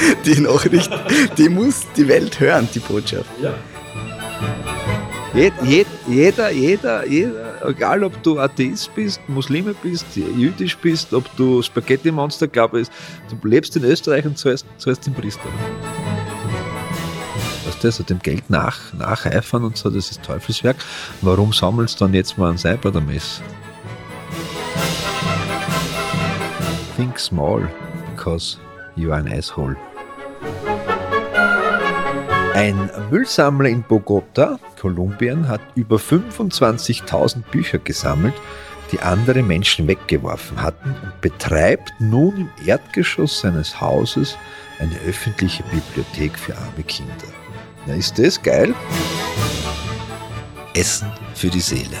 die Nachricht, die muss die Welt hören, die Botschaft. Ja. Jed, jed, jeder, jeder, jeder, egal ob du Atheist bist, Muslime bist, jüdisch bist, ob du Spaghetti-Monster glaubst, du lebst in Österreich und zahlst, zahlst den Priester. Weißt du, also dem Geld nach, nacheifern und so, das ist Teufelswerk. Warum sammelst du dann jetzt mal ein Seib oder Mess? Think small, because you are an asshole. Ein Müllsammler in Bogota, Kolumbien, hat über 25.000 Bücher gesammelt, die andere Menschen weggeworfen hatten und betreibt nun im Erdgeschoss seines Hauses eine öffentliche Bibliothek für arme Kinder. Na, ist das geil? Essen für die Seele.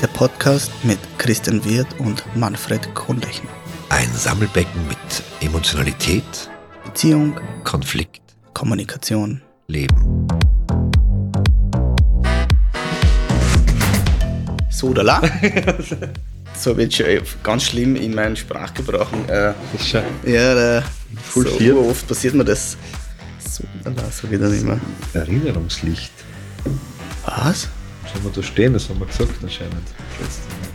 Der Podcast mit Christian Wirth und Manfred Kohnlechner. Ein Sammelbecken mit Emotionalität, Beziehung, Konflikt, Kommunikation. Leben. Sodala. so jetzt schon ganz schlimm in meinen Sprachgebrauch. Äh, ist schon ja, äh, so oft passiert mir das. Sodala, so wieder nicht mehr. Erinnerungslicht. Was? Sollen wir da stehen? Das haben wir gesagt anscheinend.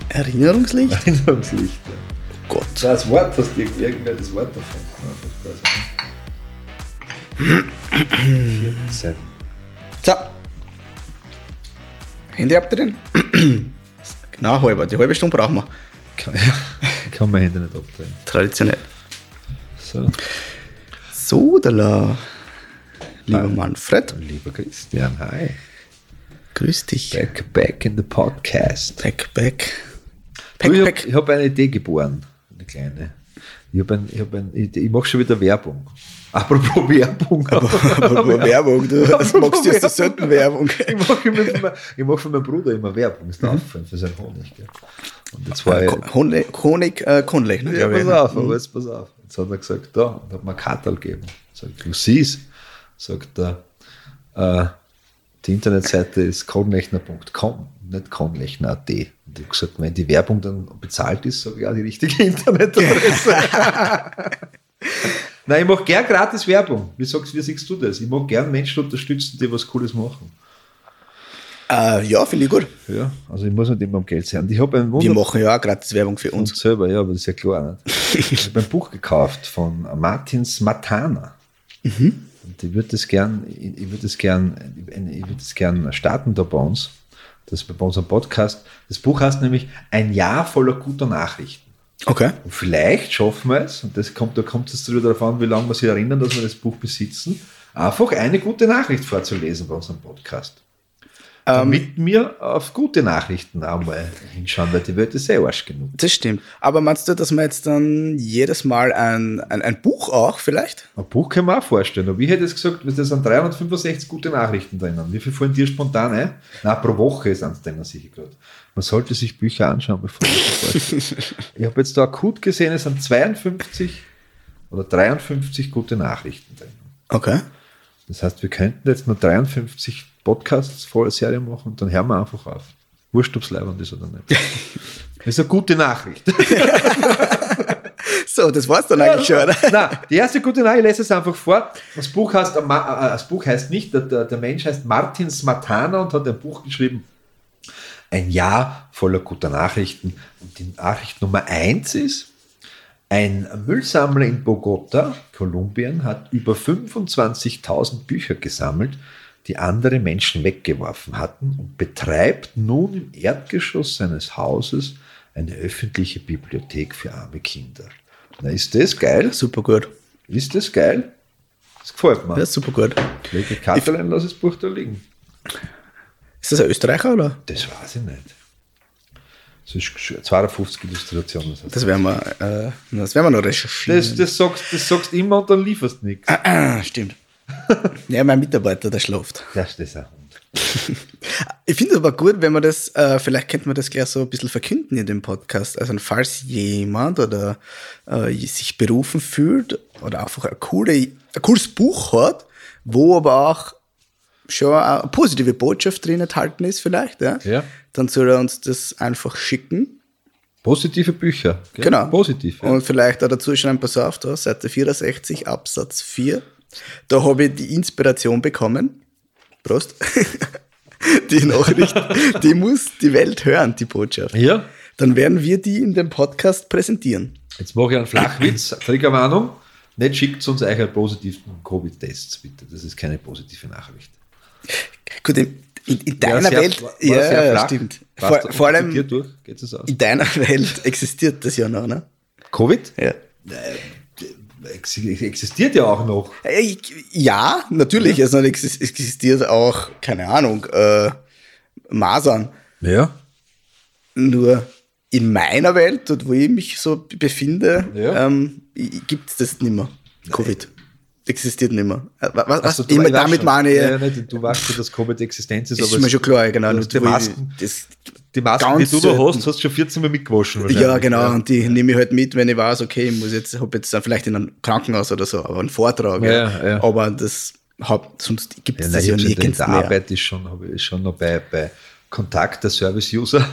Erinnerungslicht? Erinnerungslicht. Ja. Gott. Das Wort, hast du irgendwer das Wort davon? Ja, das weiß ich nicht. So. Handy habt ihr denn? genau, halber. Die halbe Stunde brauchen wir. Kann, kann man Hände nicht abdrehen. Traditionell. So, Sodala. Lieber Hi. Manfred, lieber Christian, hi. grüß dich. Back, back in the podcast. Back, back. Du, Pack, ich habe hab eine Idee geboren, eine kleine. Ich, hab ein, ich, hab ein, ich, ich mache schon wieder Werbung. Apropos Werbung. Aber Werbung, du das magst jetzt so selten Werbung. ich mache mach für meinen Bruder immer Werbung, ist der Auffallen für seinen Honig. Gell? Und jetzt war ich, Honig, Honig äh, Konlechner, ja, glaube ich. pass auf, aber jetzt pass auf. Jetzt hat er gesagt, da, und hat mir ein Kartal gegeben. Sagt, du siehst, sagt er, äh, die Internetseite ist konlechner.com, nicht konlechner.at. Und ich habe gesagt, wenn die Werbung dann bezahlt ist, sage ich auch die richtige Internetadresse. Nein, ich mache gern gratis Werbung. Wie, sagst, wie siehst du das? Ich mag gern Menschen unterstützen, die was Cooles machen. Äh, ja, finde ich gut. Ja, also ich muss nicht immer um Geld sein. Ich habe Wir machen ja auch gratis Werbung für uns uns. selber, ja, aber das ist ja klar. Nicht? Ich habe ein Buch gekauft von Martins Matana. Und ich würde das gern, ich ich würde das gern, ich würde das gern starten da bei uns. Das bei unserem Podcast. Das Buch heißt nämlich Ein Jahr voller guter Nachrichten. Okay. Und vielleicht schaffen wir es, und das kommt, da kommt es wieder darauf an, wie lange wir sich erinnern, dass wir das Buch besitzen, einfach eine gute Nachricht vorzulesen bei unserem Podcast. Damit wir auf gute Nachrichten einmal hinschauen, weil die Welt ist sehr arsch genug. Das stimmt. Aber meinst du, dass wir jetzt dann jedes Mal ein, ein, ein Buch auch vielleicht? Ein Buch kann man auch vorstellen. Aber ich hätte jetzt gesagt, da sind 365 gute Nachrichten drinnen. Wie viel fallen dir spontan ein? Na, pro Woche ist eins drinnen, sicher gerade. Man sollte sich Bücher anschauen, bevor man vorstellt. Ich habe jetzt da akut gesehen, es sind 52 oder 53 gute Nachrichten drin. Okay. Das heißt, wir könnten jetzt nur 53 Podcasts voll Serie machen und dann hören wir einfach auf. Wurscht, ob es leibend ist oder nicht. Das ist eine gute Nachricht. So, das war's dann eigentlich schon, oder? Nein, die erste gute Nachricht, ich lese es einfach vor. Das Buch heißt, äh, Ma- äh, das Buch heißt nicht, der, der, der Mensch heißt Martin Smatana und hat ein Buch geschrieben, ein Jahr voller guter Nachrichten. Und die Nachricht Nummer eins ist, ein Müllsammler in Bogota, Kolumbien, hat über 25.000 Bücher gesammelt, die andere Menschen weggeworfen hatten und betreibt nun im Erdgeschoss seines Hauses eine öffentliche Bibliothek für arme Kinder. Na, ist das geil? Super gut. Ist das geil? Das gefällt mir. Ja, super gut. Katalin, lass das Buch da liegen. Ist das ein Österreicher, oder? Das weiß ich nicht. Das ist gesch- 52 Illustrationen. Das, heißt. Das werden wir, äh, das werden wir noch recherchieren. das, das, sagst, das sagst immer und dann lieferst nichts. Ah, stimmt. ja, mein Mitarbeiter, der schläft. Das ist ein Hund. Ich finde es aber gut, wenn man das, äh, vielleicht könnte man das gleich so ein bisschen verkünden in dem Podcast. Also falls jemand oder äh, sich berufen fühlt oder einfach ein, coole, ein cooles Buch hat, wo aber auch schon eine positive Botschaft drin enthalten ist vielleicht, ja, Ja. dann soll er uns das einfach schicken. Positive Bücher. gell? Genau. Positiv. Ja. Und vielleicht auch dazu schreiben, pass auf, da, Seite 64, Absatz 4. Da habe ich die Inspiration bekommen. Prost. Die Nachricht, die muss die Welt hören, die Botschaft. ja. Dann werden wir die in dem Podcast präsentieren. Jetzt mache ich einen Flachwitz. Triggerwarnung. Nicht schickt uns eure positiven Covid-Tests, bitte. Das ist keine positive Nachricht. Gut, in, in, in deiner sehr- Welt, war ja, flach. stimmt. Vor, vor allem durch? In deiner Welt existiert das ja noch, ne? Covid? Ja. Ex- Existiert ja auch noch. Äh, Ja, natürlich. Also es existiert auch, keine Ahnung, äh, Masern. Ja. Nur in meiner Welt, dort wo ich mich so befinde, Ja. ähm, gibt es das nicht mehr. Covid. Existiert nicht mehr. Äh, Was, was, Also, ich, damit meine ich, ja, ja, nicht, du weißt schon, dass Covid Existenz ist, ist aber mir es- schon klar, genau. du ich- Masken, das, die Masken die ganz du noch selten. hast, hast du schon 14 Mal mitgewaschen. ja, genau. Und die nehme ich halt mit, wenn ich weiß, okay, ich muss jetzt, hab jetzt dann vielleicht in einem Krankenhaus oder so, aber einen Vortrag. Ja, ja. Aber das hab, sonst gibt Ja, es das ich ja nirgends mehr. Arbeit ist schon, habe ich schon noch bei, bei Kontakt der Service-User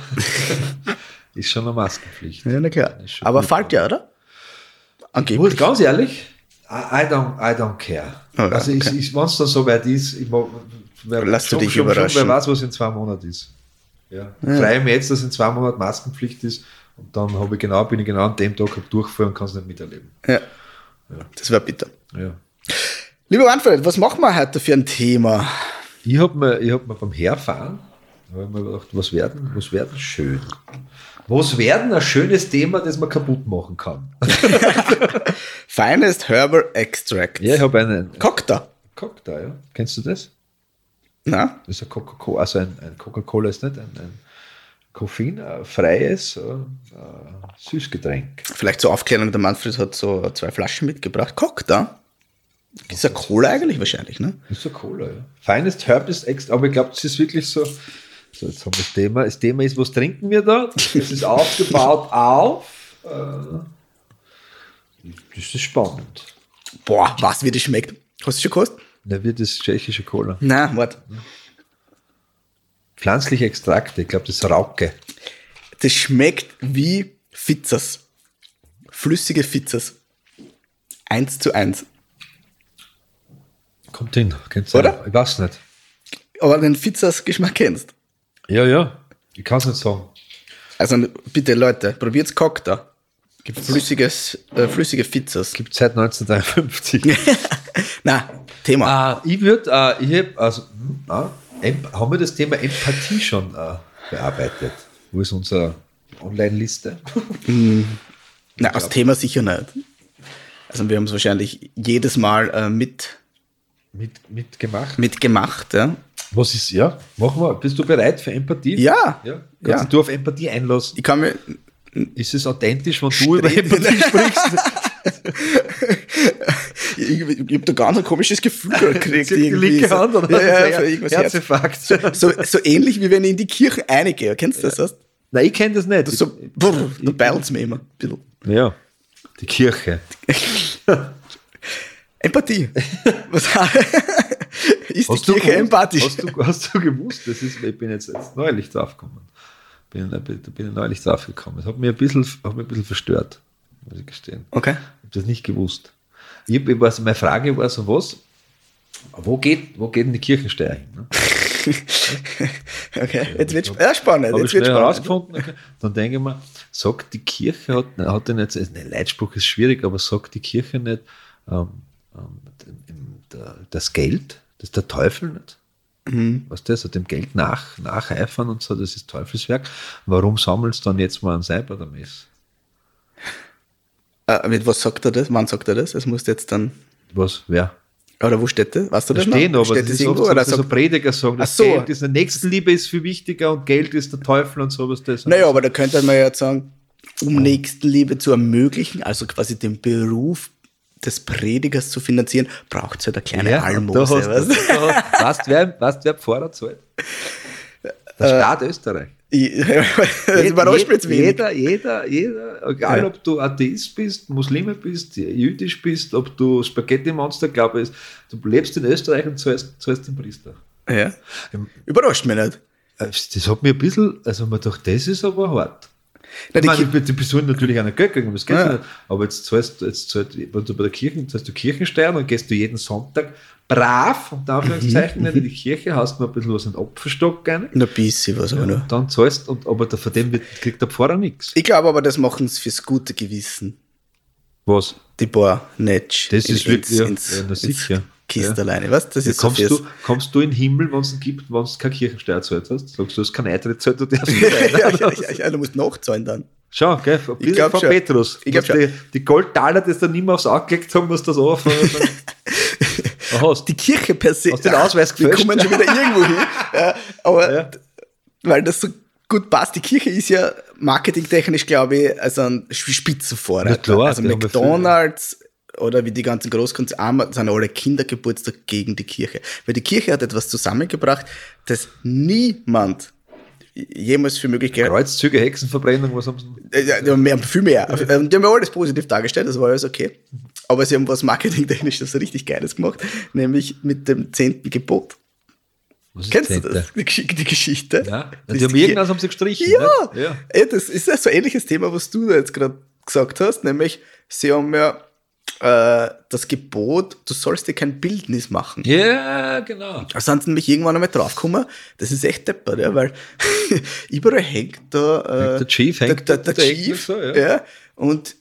ist schon eine Maskenpflicht. Ja, na klar. Ist Aber fällt ja, oder? Gut, Angeblich. ganz ehrlich, I, don't, I don't care. Oh ja, also, ich, okay. ich, wenn es dann so weit ist, ich mag, wer, Lass du schon, dich schon, überraschen. Schon, wer weiß, was in zwei Monaten ist. Ja. Freue mich jetzt, dass in zwei Monaten Maskenpflicht ist und dann habe ich genau, bin ich genau an dem Tag Durchfall und kann es nicht miterleben. Ja. Das war bitter. Ja. Lieber Manfred, was machen wir heute für ein Thema? Ich habe mir, ich hab mir beim Herfahren hab ich mir gedacht, was werden, was werden schön? Was werden ein schönes Thema, das man kaputt machen kann? Finest Herbal Extract. Ja, ich habe einen Cocktail. Cocktail, ja. Kennst du das? Na? Das ist ein Coca-Cola, also ein, ein Coca-Cola ist nicht ein, ein koffeinfreies äh, äh, Süßgetränk. Vielleicht zur Aufklärung, der Manfred hat so zwei Flaschen mitgebracht. Cocktail. Ist ja Cola eigentlich wahrscheinlich, ne? Ist so Cola, ja. Finest Herbst Extra, aber ich glaube, das ist wirklich so. So, jetzt haben wir das Thema. Das Thema ist, was trinken wir da? Es ist aufgebaut auf. Äh, das ist spannend. Boah, was wie das schmeckt. Hast du schon gekostet? Da wird das tschechische Cola. Na, warte. Pflanzliche Extrakte, ich glaube, das ist Rauke. Das schmeckt wie Fizzas. Flüssige Fizzas. Eins zu eins. Kommt hin, kennst du? Oder? Ich weiß nicht. Aber den Fizzas-Geschmack kennst. Ja, ja. Ich kann es nicht sagen. Also bitte Leute, probiert's Cocktail. Gibt flüssiges, äh, flüssige Fizzas. Gibt seit 1953. Na, Thema. Ah, ich würde, äh, ich habe, also, hm, Emp- haben wir das Thema Empathie schon äh, bearbeitet? Wo ist unsere Online-Liste? Na, als Thema sicher nicht. Also wir haben es wahrscheinlich jedes Mal äh, mit, Mit, mitgemacht? mitgemacht. Ja? Was ist, ja, machen wir. Bist du bereit für Empathie? Ja. ja. Kannst Ja. du auf Empathie einlassen? Ich kann mir. Ist es authentisch, wenn du über. Empathie sprichst? Ich, ich, ich habe da ganz ein komisches Gefühl gekriegt. Die linke Hand oder ja, ja, irgendwas Herz. Herzinfarkt. so, so ähnlich wie wenn ich in die Kirche reingehe. Kennst du das? Heißt? Nein, ich kenne das nicht. So, brr, da beilt's mir immer. ein bisschen. ja, die Kirche. Empathie. Was ist Hast die du, Kirche gewusst, empathisch? hast, du, hast du gewusst, das ist, ich bin jetzt, jetzt neulich drauf gekommen. Bin, da bin ich neulich drauf gekommen. Das hat mich ein bisschen, hat mich ein bisschen verstört, muss ich gestehen. Okay. Ich habe das nicht gewusst. Ich, ich weiß, meine Frage war so, was? Wo geht, wo geht denn die Kirchensteuer hin? Ne? Okay, jetzt wird ja, spannend. Jetzt wird spannend. herausgefunden. Okay. Dann denke ich mir, sagt die Kirche, hat, hat denn jetzt, ein Leitspruch ist schwierig, aber sagt die Kirche nicht, ähm, ähm, das Geld, das ist der Teufel nicht? Mhm. Was das, so dem Geld nach, nacheifern und so, das ist Teufelswerk. Warum sammelst du dann jetzt mal ein der Mess? Äh, mit was sagt er das? Wann sagt er das? Es muss jetzt dann. Was, wer? Oder wo steht das? Weißt du Da das? noch? stehen aber, steht das das ist oft Oder dass so sagt, Prediger sagen, das so. Geld ist eine Nächstenliebe ist viel wichtiger und Geld ist der Teufel und sowas. Das naja, aber da könnte man ja sagen, um Nächstenliebe zu ermöglichen, also quasi den Beruf des Predigers zu finanzieren, braucht es halt eine kleine Ja, Almose. da hast weißt du- Weißt du, wer, weißt, wer Pfarrer zahlt? Der Staat Österreich. Überrascht mich jeder, jeder, jeder, egal Ja. ob du Atheist bist, Muslime bist, jüdisch bist, ob du Spaghetti-Monster glaube bist, du lebst in Österreich und zahlst, zahlst den Priester. Ja. Überrascht mich nicht. Äh, Das hat mir ein bisschen, also man dachte, das ist aber hart. Na, ich meine, die, Personen natürlich auch nicht Geld kriegen, das geht Ja. nicht. Aber jetzt zahlst du, jetzt zahlst, du- wenn du bei der Kirche, zahlst du Kirchensteuer, dann gehst du jeden Sonntag brav, unter Anführungszeichen, Mhm. in die Kirche, hast noch ein bisschen was in den Opferstock rein. Ein bisschen was, aber nur. Dann zahlst und aber von dem wird, kriegt der Pfarrer nichts. Ich glaube aber, das machen sie fürs gute Gewissen. Was? Die paar Netsch. Das ist wirklich- ja, ins, ja, na ins sicher. Kisterleine, was? Das Ja, ist so kommst, fürs, du, kommst du in den Himmel, wenn es ihn gibt, wenn du keine Kirchensteuer zahlt hast? Sagst du, du hast keinen Eintritt zahlt, du darfst nicht ja, rein, ja, oder? ja, ja, du musst nachzahlen dann. Schau, gell, ein bisschen glaub von schon. Petrus. Ich glaub die, die Goldtaler, die du nicht mehr aufs Auge gelegt haben, du das anfangen. hast. Die Kirche per se. Hast den Ausweis Wir gefälscht? kommen schon wieder irgendwo hin. Ja, aber Ja. weil das so gut passt. Die Kirche ist ja marketingtechnisch, glaube ich, also ein Spitzenvorreiter. Na klar, also ja McDonalds oder wie die ganzen Großkonzerne sind alle Kindergeburtstag gegen die Kirche. Weil die Kirche hat etwas zusammengebracht, das niemand jemals für möglich gehalten Kreuzzüge, Hexenverbrennung, was haben sie? äh, ja, die haben mehr, viel mehr. Ähm, Die haben ja alles positiv dargestellt, das war alles okay. Aber sie haben was marketingtechnisches richtig Geiles gemacht, nämlich mit dem zehnten Gebot. Kennst du Zehnte? das? Die, die Geschichte? Ja, Das die haben irgendwas haben sie gestrichen. Ja, ja. Ey, das ist ja so ein ähnliches Thema, was du da jetzt gerade gesagt hast, nämlich sie haben ja äh, das Gebot, du sollst dir kein Bildnis machen. Ja, genau. Da sind sie nämlich irgendwann einmal draufgekommen, das ist echt deppert, ja, weil überall hängt da äh, Der Chief hängt der, der, der der Chief, so, ja. ja. und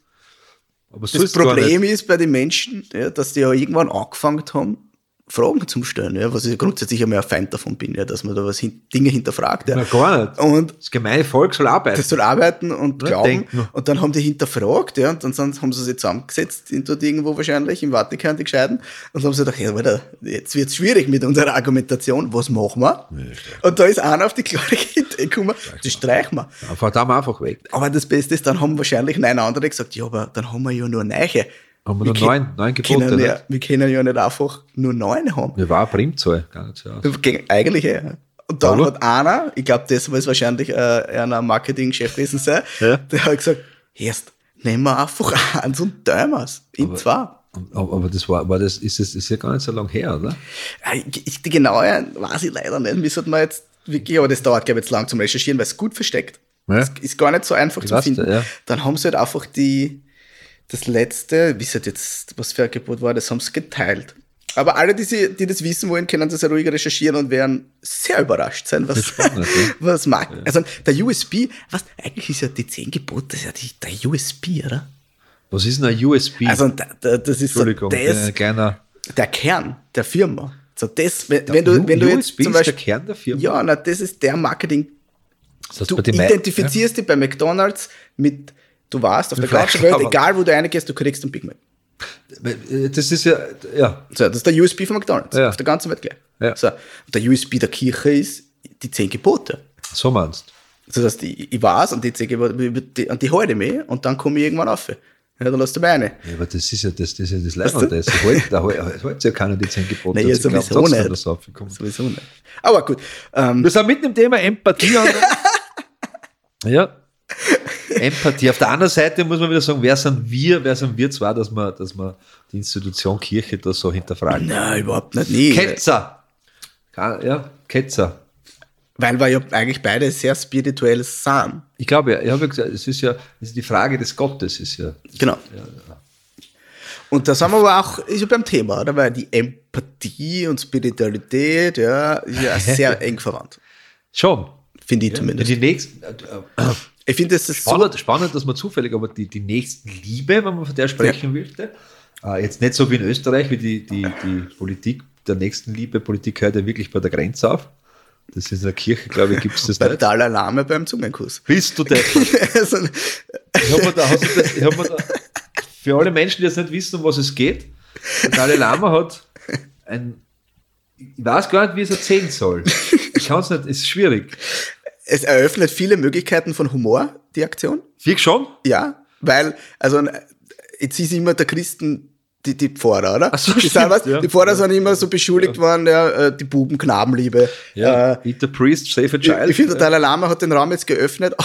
so das Problem ist bei den Menschen, ja, dass die ja irgendwann angefangen haben, Fragen zu stellen, ja, was ich grundsätzlich einmal ein Feind davon bin, ja, dass man da was hin, Dinge hinterfragt. Ja. Na, gar nicht. Und Das gemeine Volk soll arbeiten. das soll arbeiten und Ja, glauben. denken. Und dann haben die hinterfragt, ja, und dann sind, haben sie sich zusammengesetzt, in dort irgendwo wahrscheinlich, im Vatikan, die Gescheiden, und haben sie gedacht, ja, Alter, jetzt wird's schwierig mit unserer Argumentation, was machen wir? und da ist einer auf die klare Idee gekommen, das streichen wir. Da mal einfach weg. Aber das Beste ist, dann haben wahrscheinlich neun andere gesagt, ja, aber dann haben wir ja nur Neiche. Haben wir nur ke- neun- neun Gebote, können ja? Wir können ja nicht einfach nur neun haben. Wir war eine Primzahl, gar nicht so aus. Eigentlich ja. Und dann Aber- hat einer, ich glaube, das muss wahrscheinlich äh, einer Marketing-Chef gewesen sein, Ja. der hat gesagt, erst nehmen wir einfach eins und Däumers in Aber- zwei. Aber, das war, war das, ist, das ist ja gar nicht so lange her, oder? Ja, ich- Die genaue weiß ich leider nicht. Müssen wir jetzt wirklich, aber das dauert, glaube ich, jetzt lang zum Recherchieren, weil es gut versteckt. Ja. Es ist gar nicht so einfach Ich zu finden. ja. Dann haben sie halt einfach die, das letzte, wie halt jetzt, was für ein Gebot war, das haben sie geteilt. Aber alle, die, sie, die das wissen wollen, können das ja ruhig recherchieren und werden sehr überrascht sein, was, spannend, ja. was mag. Also der USB, was, eigentlich ist ja die 10 Gebote, das ist ja die, der USB, oder? Was ist denn ein USB? Also da, da, das ist so das, ein kleiner der Kern der Firma. So das, wenn, wenn du, wenn du jetzt USB zum ist Beispiel, der Kern der Firma. ja, na, das ist der Marketing. Das heißt, Du Mei- identifizierst dich bei McDonalds mit, du warst auf der ganzen Welt, egal wo du reingehst, du kriegst einen Big Mac. Das ist ja, ja, So, das ist der USB von McDonalds, Ja. auf der ganzen Welt gleich. Ja. So, und der USB der Kirche ist die zehn Gebote. so meinst So dass die, ich weiß, und die zehn Gebote, und die halte ich mich und dann komme ich irgendwann auf. Ja, dann lass du meine. Ja, aber das ist ja das, das, ist ja das du? Leibende. Das hält, da hält hält ja keiner die zehn Gebote. Nein, ja, sowieso trotzdem, nicht. sind. Sowieso nicht. Aber gut. Ähm, Wir sind mitten im Thema Empathie. ja. Empathie. Auf der anderen Seite muss man wieder sagen, wer sind wir, wer sind wir zwar, dass man, dass man die Institution Kirche da so hinterfragen. nein, überhaupt nicht. Nee. Ketzer. Ja, Ketzer. Weil wir ja eigentlich beide sehr spirituell sind. Ich glaube ja, ich habe ja gesagt, es ist ja, es ist die Frage des Gottes ist ja. Genau. Und da sind wir aber auch ist ja beim Thema, oder? Weil die Empathie und Spiritualität, ja, ist ja sehr eng verwandt. Schon. Finde ich Ja, zumindest. die nächsten, äh, äh, Ich finde, das ist so. spannend, spannend, dass man zufällig, aber die, die Nächstenliebe, wenn man von der sprechen möchte, äh, jetzt nicht so wie in Österreich, wie die, die, die Politik der Nächstenliebe, Politik hört ja wirklich bei der Grenze auf. Das ist in der Kirche, glaube ich, gibt es das nicht. Dalai Lama beim Zungenkuss. Bist du der? Also, Ich habe mir da, hast du das, ich hab mir da, für alle Menschen, die jetzt nicht wissen, um was es geht, der Dalai Lama hat ein, ich weiß gar nicht, wie es erzählen soll. Ich kann es nicht, es ist schwierig. Es eröffnet viele Möglichkeiten von Humor, die Aktion. Wirklich schon? Ja, weil, also jetzt ist immer der Christen die, die Pfarrer, oder? Ach so, die, stimmt, was, ja. die Pfarrer sind immer so beschuldigt worden, ja, äh, die Buben, Knabenliebe. Ja. Äh, Eat the priest, save a ich child. ich finde, der Dalai Lama hat den Raum jetzt geöffnet.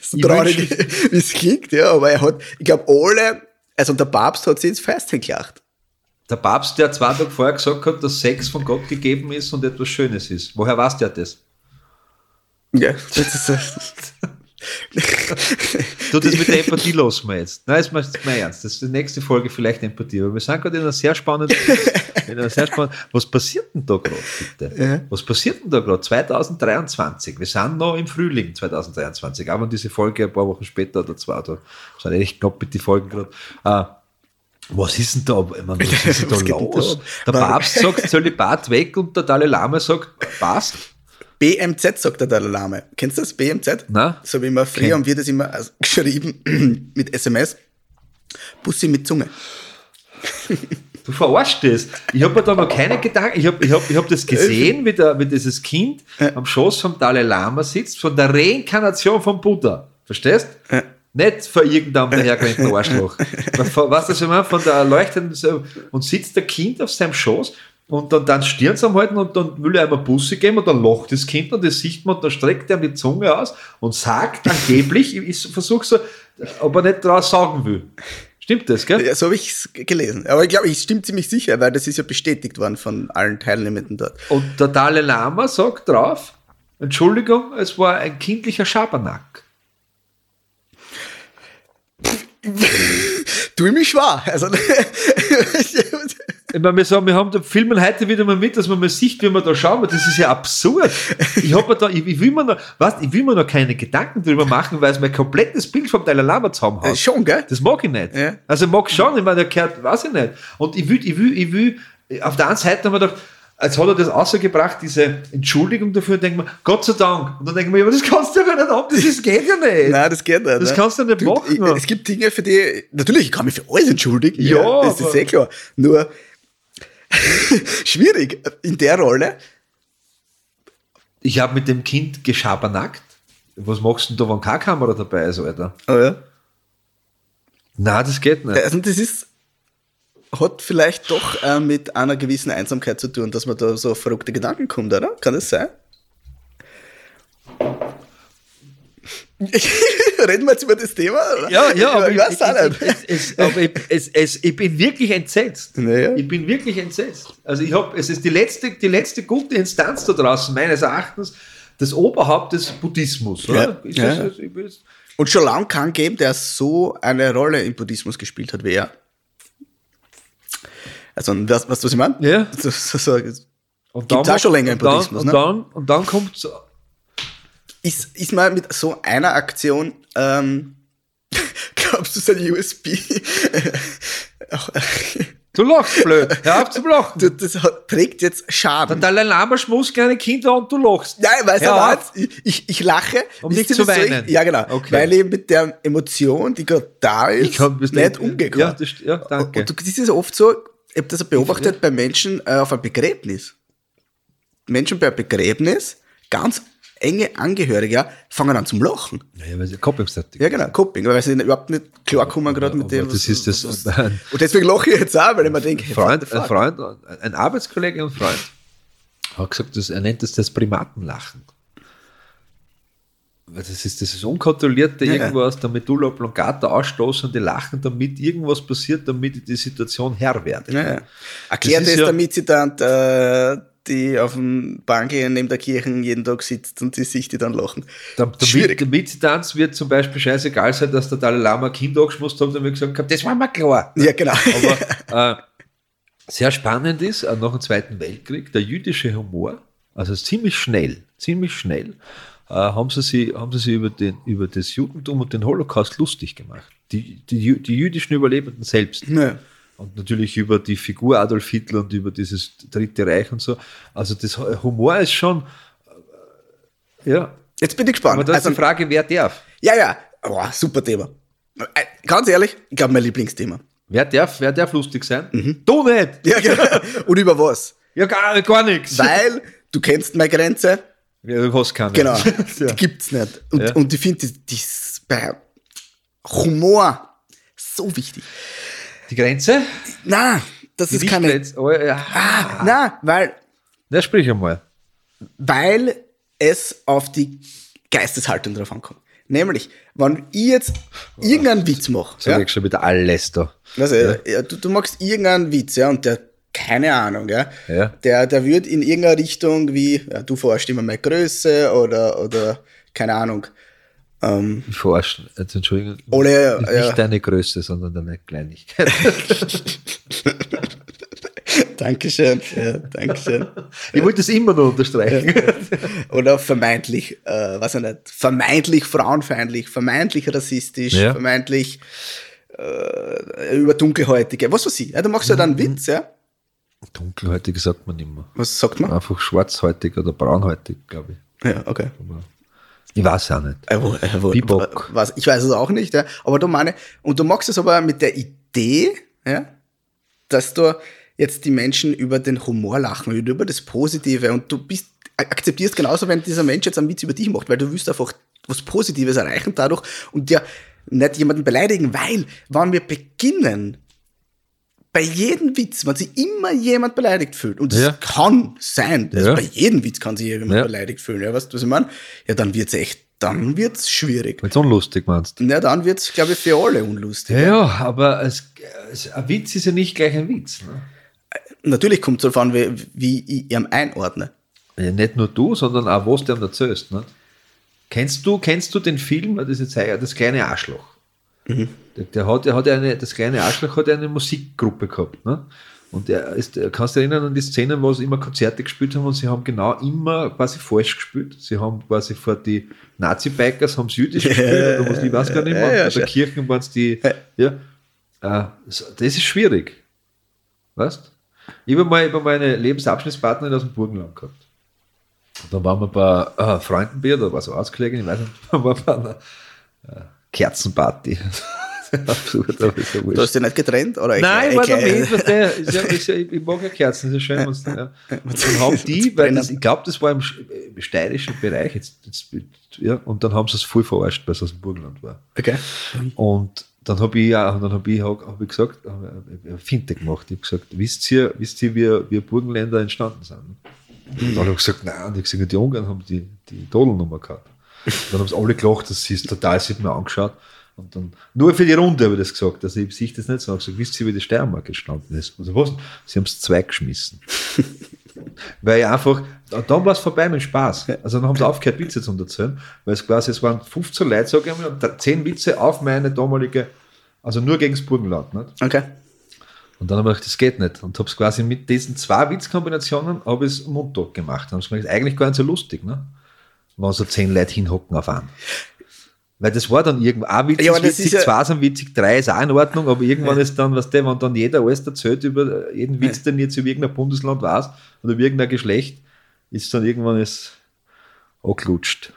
so Ich traurig, wie es klingt, ja, aber er hat, ich glaube, alle, also der Papst hat sie ins Fest gelacht. Der Papst, der zwei Tage vorher gesagt hat, dass Sex von Gott gegeben ist und etwas Schönes ist. Woher weiß der das? Ja, das ist, äh, Du, das mit der Empathie lassen wir jetzt. Nein, das ist mein Ernst. Das ist die nächste Folge vielleicht Empathie. Aber wir sind gerade in einer sehr spannenden, in einer sehr spannenden, was passiert denn da gerade, bitte? Ja. Was passiert denn da gerade? 2023. Wir sind noch im Frühling 2023. Auch wenn diese Folge ein paar Wochen später oder zwei, da sind echt knapp mit die Folgen gerade. Was ist denn da? Meine, was ist denn da los? Der. Papst sagt Zölibat weg und der Dalai Lama sagt, passt. BMZ, sagt der Dalai Lama. Kennst du das? BMZ? Nein. So wie immer früher haben wir das immer also geschrieben mit SMS. Bussi mit Zunge. Du verarschst das. Ich habe mir da noch keine Gedanken. Ich habe ich hab, ich hab das gesehen, wie, der, wie dieses Kind am Schoß vom Dalai Lama sitzt, von der Reinkarnation vom Buddha. Verstehst? Ja. Nicht von irgendeinem dahergelegten Arschloch. Weißt du, was ich meine? Von der erleuchteten, so- und sitzt der Kind auf seinem Schoß und dann, dann stirn sie am halten und dann will er einmal Busse geben und dann lacht das Kind und das sieht man und dann streckt er ihm die Zunge aus und sagt angeblich, ich, ich versuche so, ob er nicht draus sagen will. Stimmt das, gell? Ja, so habe ich es gelesen. Aber ich glaube, es stimmt ziemlich sicher, weil das ist ja bestätigt worden von allen Teilnehmenden dort. Und der Dalai Lama sagt drauf, Entschuldigung, es war ein kindlicher Schabernack. Ich mich schwer. Also, Ich meine, wir sagen, wir haben da filmen heute wieder mal mit, dass man mal sieht, wie wir da schauen. Das ist ja absurd. Ich habe mir da, ich, ich will mir noch, weißt, ich will mir noch keine Gedanken drüber machen, weil es mein komplettes Bild vom Dalai Lama zusammenhaut. Äh, schon, gell? Das mag ich nicht. Ja. Also ich mag schon, ich meine, der gehört, weiß ich nicht. Und ich will, ich will, ich will, auf der einen Seite haben wir gedacht, als hat er das rausgebracht, diese Entschuldigung dafür, denken wir, Gott sei Dank. Und dann denken wir, ja, aber das kannst du ja gar nicht ab, das ist, geht ja nicht. Nein, das geht nicht. Das ne? kannst du nicht machen. ich- Es gibt Dinge, für die, natürlich, ich kann mich für alles entschuldigen. Ja, das ist sehr klar. Nur, schwierig, in der Rolle. Ich habe mit dem Kind geschabernackt. Was machst du denn da, wenn keine Kamera dabei ist, Alter? Oh, ja. Nein, das geht nicht. Also, das ist, hat vielleicht doch äh, mit einer gewissen Einsamkeit zu tun, dass man da so auf verrückte Gedanken kommt, oder? Kann das sein? Reden wir jetzt über das Thema? Oder? Ja, ja, aber ich, weiß ich, es, aber ich, es, es, ich bin wirklich entsetzt. Naja. Ich bin wirklich entsetzt. Also ich habe, es ist die letzte, die letzte gute Instanz da draußen, meines Erachtens, das Oberhaupt des Buddhismus. Oder? Ja. Ja, das, also Und schon lange keinen geben, der so eine Rolle im Buddhismus gespielt hat wie er. Also, was, was, was ich meine? Ja. So, so, so, und Gibt's auch schon länger im und dann, Buddhismus, und ne? dann, und dann kommt so, ist, ist man mit so einer Aktion, ähm, glaubst du, sein USB, du lachst blöd, hör auf zu lachen. du- das hat, trägt jetzt Der Schaden? Dalai Lama schmust kleine Kinder und du lachst. Nein, weißt du was? Ich, ich, ich lache. Um nicht zu weinen. Ich, ja, genau. Okay. Weil ich mit der Emotion, die gerade da ist, Ich bis nicht umgekommen. Ja, das, ja danke. Und du, das ist oft so, ich habe das beobachtet bei Menschen äh, auf einem Begräbnis. Menschen bei einem Begräbnis, ganz enge Angehörige, fangen an zum Lachen. ja, weil sie Copyright Ja, genau, Coping, weil sie überhaupt nicht klarkommen gerade mit dem. das ist das- was- und deswegen lache ich jetzt auch, weil ich mir denke, hey, Freund, ein? Freund, ein Arbeitskollege und Freund hat gesagt, das, er nennt das das Primatenlachen. Das ist das ist unkontrollierte Ja, ja. irgendwo aus der Medulla oblongata ausstoßen, die lachen, damit irgendwas passiert, damit ich die Situation Herr werde. Ja, ja. Erklärt Das ist es, ja- damit sie dann, äh, die auf dem Bank neben der Kirche jeden Tag sitzt und die sich die dann lachen. Der, der, Schwierig. der Mitzitanz wird zum Beispiel scheißegal sein, dass der Dalai Lama ein Kind angeschmust hat und mir gesagt hat, das war mir klar. Ja, genau. Aber äh, sehr spannend ist, äh, nach dem Zweiten Weltkrieg, der jüdische Humor, also ziemlich schnell, ziemlich schnell, äh, haben sie sich, haben sie sich über, den, über das Judentum und den Holocaust lustig gemacht. Die, die, die jüdischen Überlebenden selbst. Ja. Und natürlich über die Figur Adolf Hitler und über dieses Dritte Reich und so. Also das Humor ist schon, äh, ja. Jetzt bin ich gespannt. Aber da ist Also, die Frage, wer darf? ja, ja, Boah, super Thema. Äh, Ganz ehrlich, ich glaube, mein Lieblingsthema. Wer darf, wer darf lustig sein? Mhm. Du nicht! Ja, genau. Und über was? Ja, gar, gar nichts. Weil du kennst meine Grenze. Ja, du hast keine. Genau. ja. Die gibt's nicht. Und, Ja. und ich finde, das, das bei Humor so wichtig. Die Grenze? Na, das Die ist keine. Lichtgrenze. Oh, ja. Ah, na, weil, Na, sprich einmal. weil es auf die Geisteshaltung drauf ankommt. Nämlich, wenn ich jetzt irgendeinen Witz mache, Sag ja, ich schon wieder alles da. also, ja. du, du machst irgendeinen Witz, ja, und der keine Ahnung, ja. Ja. Der, der wird in irgendeiner Richtung wie, ja, du forschst immer mehr Größe oder, oder keine Ahnung. Ähm, Ich verarsche, also Entschuldigung. Oder, nicht ja. deine Größe, sondern deine Kleinigkeit. Dankeschön. Ja, Dankeschön. ich wollte das immer noch unterstreichen. Oder vermeintlich, äh, was ich nicht, vermeintlich frauenfeindlich, vermeintlich rassistisch, Ja. vermeintlich äh, über Dunkelhäutige, was weiß ich. Ja, da machst du Mhm. halt einen Witz, ja. Dunkelhäutig sagt man immer. Was sagt man? Einfach schwarzhäutig oder braunhäutig, glaube ich. Ja, okay. Aber ich weiß auch nicht. Äh, wo, äh, wo, Bibok. Was, ich weiß es auch nicht, ja. Aber du meine, und du machst es aber mit der Idee, ja, dass du jetzt die Menschen über den Humor lachen, über das Positive und du bist, akzeptierst genauso, wenn dieser Mensch jetzt einen Witz über dich macht, weil du willst einfach was Positives erreichen dadurch und ja nicht jemanden beleidigen, weil, wenn wir beginnen, bei jedem Witz, wenn sich immer jemand beleidigt fühlt, und es Ja. kann sein, also Ja. bei jedem Witz kann sich jemand Ja. beleidigt fühlen, ja, weißt du, was ich meine? Ja, dann wird's echt, dann wird's schwierig. Wenn du unlustig meinst. Ja, dann wird's, glaube ich, für alle unlustig. Ja, aber es, es, ein Witz ist ja nicht gleich ein Witz. Ne? Natürlich kommt es darauf an, wie, wie ich ihn einordne. Ja, nicht nur du, sondern auch was du ihm erzählst. Ne? Kennst, du, kennst du den Film, das, ist jetzt, das kleine Arschloch? Der, der, hat, der hat eine, das kleine Arschloch hat eine Musikgruppe gehabt. Ne? Und der ist, kannst du erinnern an die Szenen, wo sie immer Konzerte gespielt haben und sie haben genau immer quasi falsch gespielt. Sie haben quasi vor die Nazi-Bikers haben jüdisch gespielt oder was, ich weiß gar nicht mehr. Ja, ja, Bei der Kirchen waren es die, ja. Äh, das ist schwierig. Weißt Ich habe mal, ich hab mal eine Lebensabschnittspartnerin aus dem Burgenland gehabt. Und dann waren wir bei äh, Freudenbier, da war so ausgelegen, ich weiß nicht, waren wir bei einer äh, Kerzenparty. Absurd, aber ist ja wurscht. Du hast dich nicht getrennt? Oder Nein, ich, war was der, ist ja, ist ja, ich mag ja Kerzen, ist ja schön. Ja. Und dann haben die, weil das, ich glaube, das war im sch- im steirischen Bereich, jetzt, jetzt, ja, und dann haben sie es voll verarscht, weil es aus dem Burgenland war. Okay. Und dann habe ich, auch- dann hab ich, hab ich gesagt, habe ich eine Finte gemacht. Ich habe gesagt, wisst ihr, wisst ihr wie wir Burgenländer entstanden sind? Und dann habe ich gesagt, nein, und ich gesagt, die Ungarn haben die, die Dodelnummer gehabt. Dann haben sie alle gelacht, das ist total, sie hat mir angeschaut. Und dann, nur für die Runde habe ich das gesagt, also ich sehe das nicht so. Ich habe gesagt, wisst ihr, wie die Steiermark entstanden ist? Also was? Sie haben es zwei geschmissen. weil ich einfach, da, da war es vorbei mit Spaß. Also dann haben sie aufgehört, Witze zu erzählen, weil es quasi, es waren 15 Leute, sage ich mal, und da 10 Witze auf meine damalige, also nur gegen das Burgenland. Nicht? Okay. Und dann habe ich gedacht, das geht nicht. Und habe es quasi mit diesen zwei Witzkombinationen habe ich es mundtot gemacht. Dann habe ich gedacht, eigentlich gar nicht so lustig, ne? Wenn so 10 Leute hinhocken auf einen. Weil das war dann irgendwann, ein Witz Ja, witzig, ist ja- zwei sind witzig, drei ist auch in Ordnung, aber irgendwann ist dann, was der, wenn dann jeder alles erzählt über jeden Witz, den jetzt über irgendein Bundesland weiß oder über irgendein Geschlecht, ist dann irgendwann ist angeklutscht.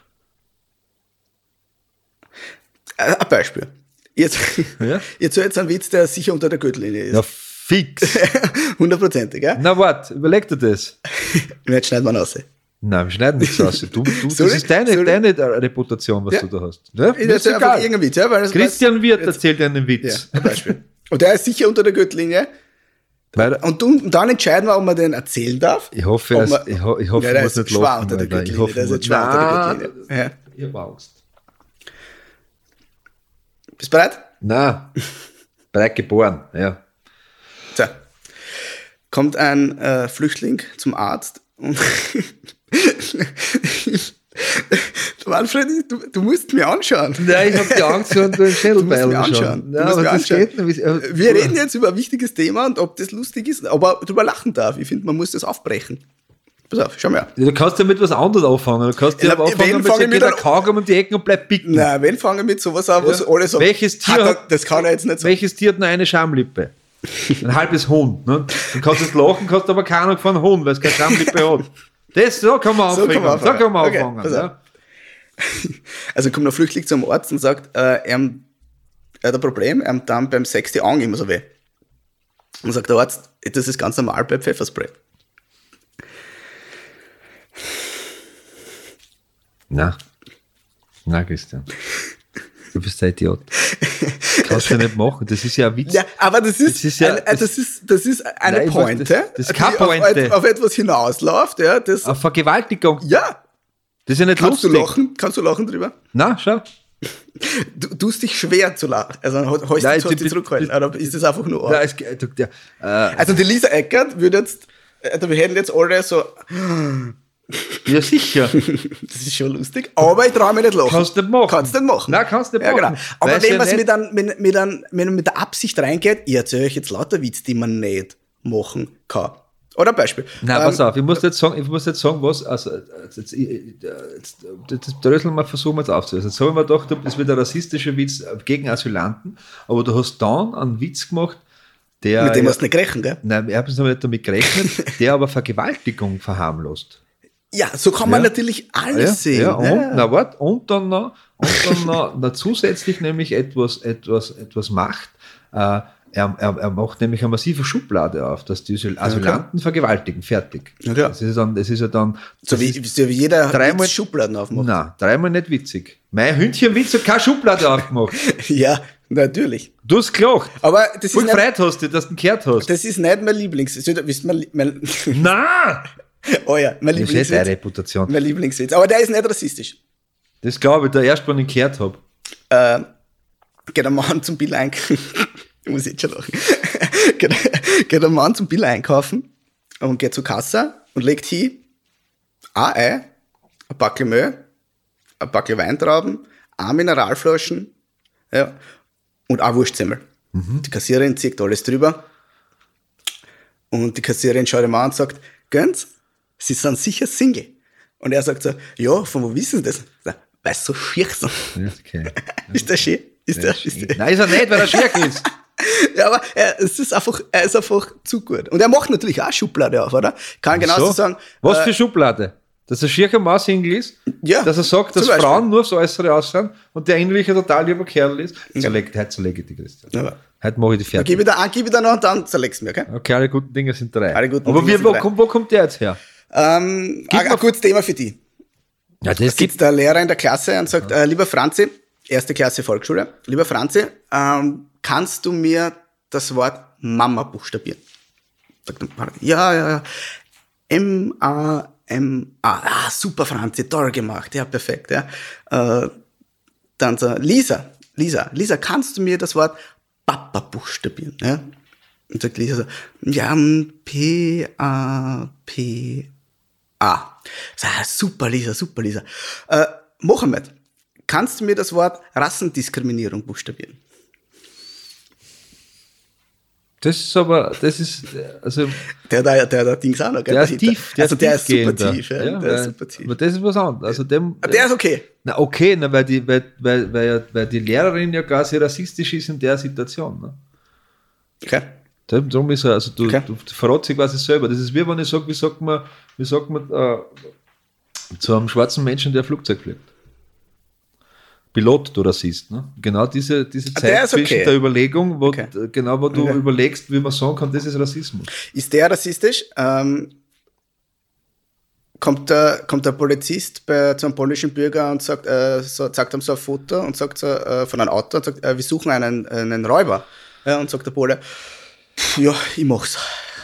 Äh, Ein Beispiel. Jetzt, Ja? jetzt so jetzt ein Witz, der sicher unter der Gürtellinie ist. Ja, fix. Hundertprozentig, ja? Na warte, überleg dir das. Jetzt schneiden wir raus. Nein, wir schneiden nichts aus. Du, du, das ich- ist deine, deine Reputation, was Ja. du da hast. Ne? Ist egal. Witz, ja? Weil das Christian Wirth erzählt einen Ja, Witz. ein Beispiel. Und der ist sicher unter der Gürtellinie. Weil, Und, und dann entscheiden wir, ob man den erzählen darf. ich hoffe, er man- ich, ich hoffe, ja, er der muss ist nicht schwer unter der. Ich Gürtellinie. hoffe, Der ist jetzt schwer unter der Gürtellinie. Ja. Ich habe Angst. Bist du bereit? Nein, bereit geboren, ja. So. Kommt ein äh, Flüchtling zum Arzt und Manfred, du, du musst mir anschauen. Nein, ich habe die Angst und den Schädelbeil anschauen. Du Ja, musst aber das anschauen. geht Wir reden jetzt über ein wichtiges Thema und ob das lustig ist, aber drüber lachen darf. Ich finde, man muss das aufbrechen. Pass auf, schau mal. Du kannst ja mit was anderem anfangen. Du kannst ja wenn anfangen mit fange so ich mit einer- Kaugum um die Ecken und bleibt picken. Na, wenn fangen wir mit sowas an, was Ja. alle sagen? Welches Tier hat Das kann er jetzt nicht sagen. Welches Tier hat nur eine Schamlippe? Ein halbes Huhn. Ne? Du kannst jetzt lachen, kannst aber keine Ahnung von Huhn, weil es keine Schamlippe hat. Das, so kann man So kann anfangen. man So kann man anfangen. Okay, anfangen. ja. Also kommt ein Flüchtling zum Arzt und sagt, äh, er, er hat ein Problem, er hat dann beim Sex die Augen immer so weh. Und sagt der Arzt, das ist ganz normal bei Pfefferspray. Na. Na, Christian. Du bist ein Idiot. Kannst du nicht machen. Das ist ja ein Witz. Ja, aber das ist, Das ist ja- ein, äh, das ist, das ist eine Nein, ich weiß, Pointe, das- das ist keine auf, Pointe. et- auf etwas hinausläuft. Ja, das, Eine Vergewaltigung. ja, Das ist ja nicht kannst lustig. du lachen? Kannst du lachen drüber? Na, schau. Du tust dich schwer zu lachen. Also hast Nein, du zurückhalten. Oder ist das einfach nur. Ja, es, der, äh, Also die Lisa Eckert würde jetzt, also wir hätten jetzt alle so, ja, sicher. das ist schon lustig, aber ich traue mich nicht lachen. Kannst du nicht machen. Kannst du nicht machen. Nein, kannst du nicht ja, machen. Genau. Aber wenn ja man mit, ein, mit, mit, ein, wenn man mit der Absicht reingeht, ich erzähle euch jetzt lauter Witz, die man nicht machen kann. Oder Beispiel. Nein, Ähm, pass auf, ich muss jetzt sagen, ich muss jetzt sagen, was, also, jetzt, jetzt, das dröseln wir, versuchen wir jetzt aufzulösen. Jetzt haben wir gedacht, das wird ein rassistischer Witz gegen Asylanten, aber du hast dann einen Witz gemacht, der. mit dem ja, hast du nicht gerechnet, gell? Nein, ich habe es noch nicht damit gerechnet, der aber Vergewaltigung verharmlost. Ja, so kann man Ja. natürlich Ja, alles sehen. ja, und, Ja. Na, wart, und dann noch, und dann noch, noch zusätzlich nämlich etwas, etwas, etwas macht. Äh, er, er, er macht nämlich eine massive Schublade auf, dass die Asyl- Asylanten vergewaltigen. Fertig. Ja. Das ist, dann, das ist ja dann. So wie, so wie jeder dreimal- Schubladen aufmacht. Nein, dreimal nicht witzig. Mein Hündchenwitz hat keine Schublade aufgemacht. Ja, natürlich. Du hast gelacht. Aber das ist, nicht, gefreut hast du, dass du ihn gehört hast. das ist nicht mein Lieblings... das ist- wisst ihr, Mein, mein, Nein! oh ja, mein Das ist nicht deine Lieblingswitz. Reputation. Mein Lieblingswitz. Aber der ist nicht rassistisch. Das glaube ich, der erste, wenn ich gehört habe. äh, geht ein Mann zum Bill einkaufen. ich muss jetzt schon lachen. geht, geht ein Mann zum Bill einkaufen und geht zur Kasse und legt hin ein Ei, ein Backel Mehl, ein Backel Weintrauben, ein Mineralflaschen ja, und ein Wurstsemmel. Die Kassiererin zieht alles drüber und die Kassiererin schaut ihm an und sagt, Gönn's, Sie sind sicher Single. Und er sagt so, ja, von wo wissen Sie das? Weil es so schier sind. Okay. Ist der schön? Ist der, ist der, Nein, ist er nicht, weil er schier ist. ja, aber er, es ist einfach, er ist einfach zu gut. Und er macht natürlich auch Schublade auf, oder? Kann genauso So. sagen. Was äh, für Schublade? Dass er schier Maus Single ist? Ja, Dass er sagt, dass. Frauen nur aufs Äußere aussehen und der innerliche total lieber Kerl ist? Zerleg, heute zerlege ich die Christian. Ja. Heute mache ich die fertig. ich da an, gib ich da noch und dann zerlegst du mir, okay? Okay, alle guten Dinge sind drei. Alle guten Aber Dinge wie, sind wo, drei. wo kommt der jetzt her? Ähm, ein, ein kurzes Thema für die. Ja, das Sitzt der Lehrer in der Klasse und sagt, äh, lieber Franzi, erste Klasse Volksschule, lieber Franzi, ähm, kannst du mir das Wort Mama buchstabieren? Sagt ja, ja, ja. M-A-M-A. Ah, super, Franzi, toll gemacht. Ja, perfekt. Ja. Äh, dann so, Lisa, Lisa, Lisa, kannst du mir das Wort Papa buchstabieren? Ja? Und sagt Lisa so, ja, P-A-P-A. Ah, super, Lisa, super, Lisa. Äh, Mohammed, kannst du mir das Wort Rassendiskriminierung buchstabieren? Das ist aber, das ist, also, Der da, der da Dings auch noch, gell? der ist tief, der also der ist super tief, ja. Ja, der ist weil- super tief. Aber das ist was anderes. Also dem, Aber der ist okay. na okay, na, weil, die, weil, weil, weil, ja- weil die Lehrerin ja quasi rassistisch ist in der Situation. Ne? Okay. Darum ist er, also du, Okay. du verratst dich quasi selber. Das ist wie wenn ich sage, wie sagt man, wie sagt man äh, zu einem schwarzen Menschen, der ein Flugzeug fliegt. Pilot, du Rassist. Ne? Genau diese, diese Ah, der Zeit okay. zwischen der Überlegung, wo, Okay. genau wo du Okay. überlegst, wie man sagen kann, das ist Rassismus. Ist der rassistisch? Ähm, kommt, der, kommt der Polizist bei, zu einem polnischen Bürger und sagt, äh, so, zeigt ihm so ein Foto und sagt so, äh, von einem Auto und sagt, äh, wir suchen einen, einen Räuber. Und sagt der Pole, "Pff, ja, ich mach's.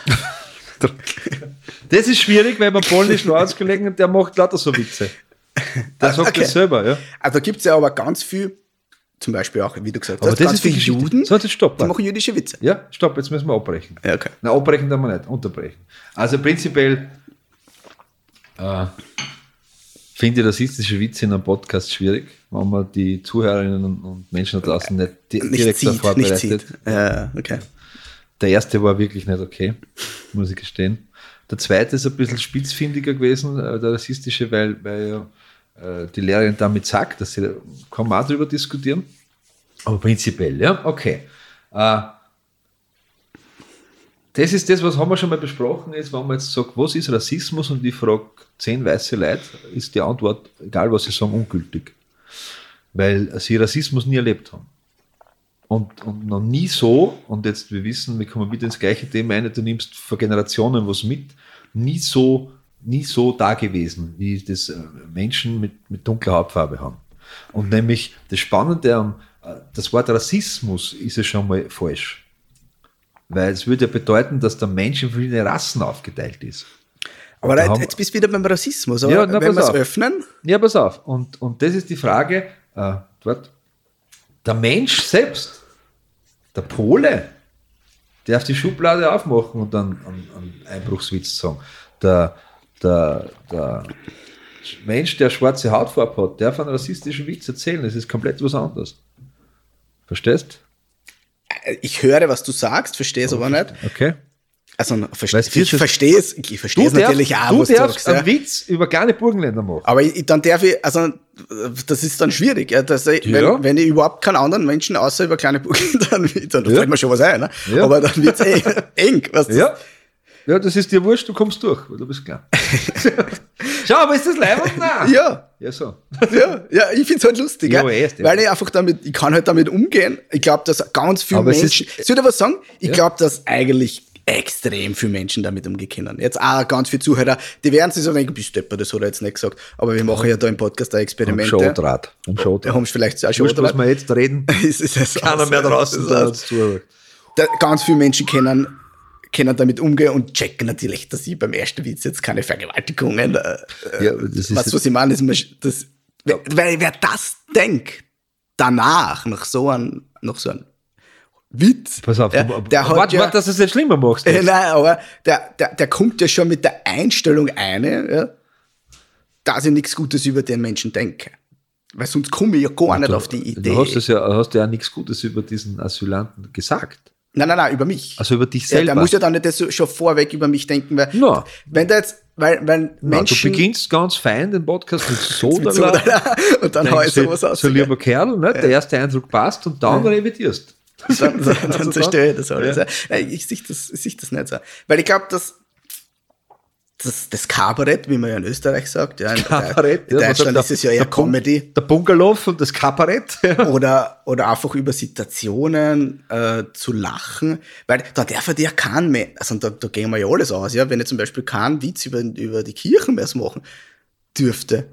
Das ist schwierig, weil man polnisch nur ausgelegen und der macht lauter so Witze. Der sagt okay. das selber, ja. Also da gibt es ja aber ganz viel, zum Beispiel auch, wie du gesagt Aber hast, das ganz ist Geschichte. Juden, So, jetzt stopp. die machen jüdische Witze. Ja, stopp, jetzt müssen wir abbrechen. Ja, okay. Na, abbrechen darf man nicht, unterbrechen. Also prinzipiell äh, finde ich rassistische Witze in einem Podcast schwierig, wenn man die Zuhörerinnen und- Menschen da draußen nicht, Nicht direkt sieht, davor nicht sieht. Ja, okay. Der erste war wirklich nicht okay, muss ich gestehen. Der zweite ist ein bisschen spitzfindiger gewesen, äh, der rassistische, weil, weil äh, die Lehrerin damit sagt, dass sie, man auch darüber diskutieren. Aber prinzipiell, ja, okay. Äh, das ist das, was haben wir schon mal besprochen, ist, wenn man jetzt sagt, was ist Rassismus und ich frage zehn weiße Leute, ist die Antwort, egal was sie sagen, ungültig. Weil sie Rassismus nie erlebt haben. Und, und noch nie so, und jetzt wir wissen, wir kommen wieder ins gleiche Thema ein, du nimmst vor Generationen was mit, nie so, nie so da gewesen, wie das äh, Menschen mit, mit dunkler Hautfarbe haben. Und nämlich das Spannende am, äh, das Wort Rassismus ist ja schon mal falsch. Weil es würde ja bedeuten, dass der Mensch in verschiedene Rassen aufgeteilt ist. Aber Da jetzt bist du wieder beim Rassismus, oder? Ja, na, Wenn wir es öffnen, Ja, pass auf. Und, und das ist die Frage, äh, dort. Der Mensch selbst, der Pole, darf die Schublade aufmachen und dann einen, Einbruchswitz sagen. Der, der, der Mensch, der schwarze Hautfarbe hat, darf einen rassistischen Witz erzählen. Das ist komplett was anderes. Verstehst? Ich höre, was du sagst, verstehe es aber nicht. Okay. Also, verste Weißt ich das- verstehe es, ich verstehe es natürlich auch, du was du darfst sagst. Ja. einen Witz über kleine Burgenländer machen. Aber ich, dann darf ich, also das ist dann schwierig, ja, dass ich, Ja. wenn, wenn ich überhaupt keinen anderen Menschen außer über kleine Burgen, dann, dann Ja. fällt mir schon was ein, ne? Aber dann wird es eh eng. Was Ja. Ja, das ist dir wurscht, du kommst durch, weil du bist klar. Schau, aber ist das leibend? Ja, Ja, so. ja, ja, ich finde es halt lustig, Ja, ja, ja. weil ich einfach damit, ich kann halt damit umgehen. Ich glaube, dass ganz viele Aber Menschen, ist- soll ich dir was sagen? Ich glaube, dass eigentlich extrem viele Menschen damit umgehen können. Jetzt auch ganz viele Zuhörer, die werden sich so denken, bist du das hat er jetzt nicht gesagt. Aber wir machen ja da im Podcast da Am Experimente. Showdraht. Am Da Showdraht. haben vielleicht auch Wurscht, was wir jetzt reden. ist, ist es Keiner mehr draußen, da, ganz viele Menschen können, können damit umgehen und checken natürlich, dass ich beim ersten Witz jetzt keine Vergewaltigungen. Äh, Ja, das ist was, was ich meine, ist, das, wer, wer, wer das denkt, danach, nach so einem, nach so einem Witz, Pass auf, ja, du- der hat warte, ja, warte, dass du es nicht schlimmer machst. äh, nein, aber der, der, der kommt ja schon mit der Einstellung eine, ja, dass ich nichts Gutes über den Menschen denke. Weil sonst komme ich ja gar nicht auf die Idee. Du hast, es ja, hast ja auch nichts Gutes über diesen Asylanten gesagt. Nein, nein, nein, über mich. Also über dich Ja, selber. der muss ja dann nicht das so- schon vorweg über mich denken, weil Na. wenn der jetzt, weil, weil Na, Menschen du beginnst ganz fein den Podcast mit Soda. mit so, und dann hau ich sowas so, aus. so lieber Kerl, ne? der erste Eindruck passt und dann revidierst. Dann, dann, dann das alles. Ja. Ja. Ich sehe das, ich sehe das nicht so. Weil ich glaube, dass das, das Kabarett, wie man ja in Österreich sagt, ja, in, Kabarett, in ja, Deutschland sagt, ist es ja eher der Comedy. Der Bungalow und das Kabarett. oder, oder einfach über Situationen äh, zu lachen, weil da darf ja kein mehr, also da, da gehen wir ja alles aus, ja, wenn ich zum Beispiel keinen Witz über, über die Kirchen mehr machen dürfte.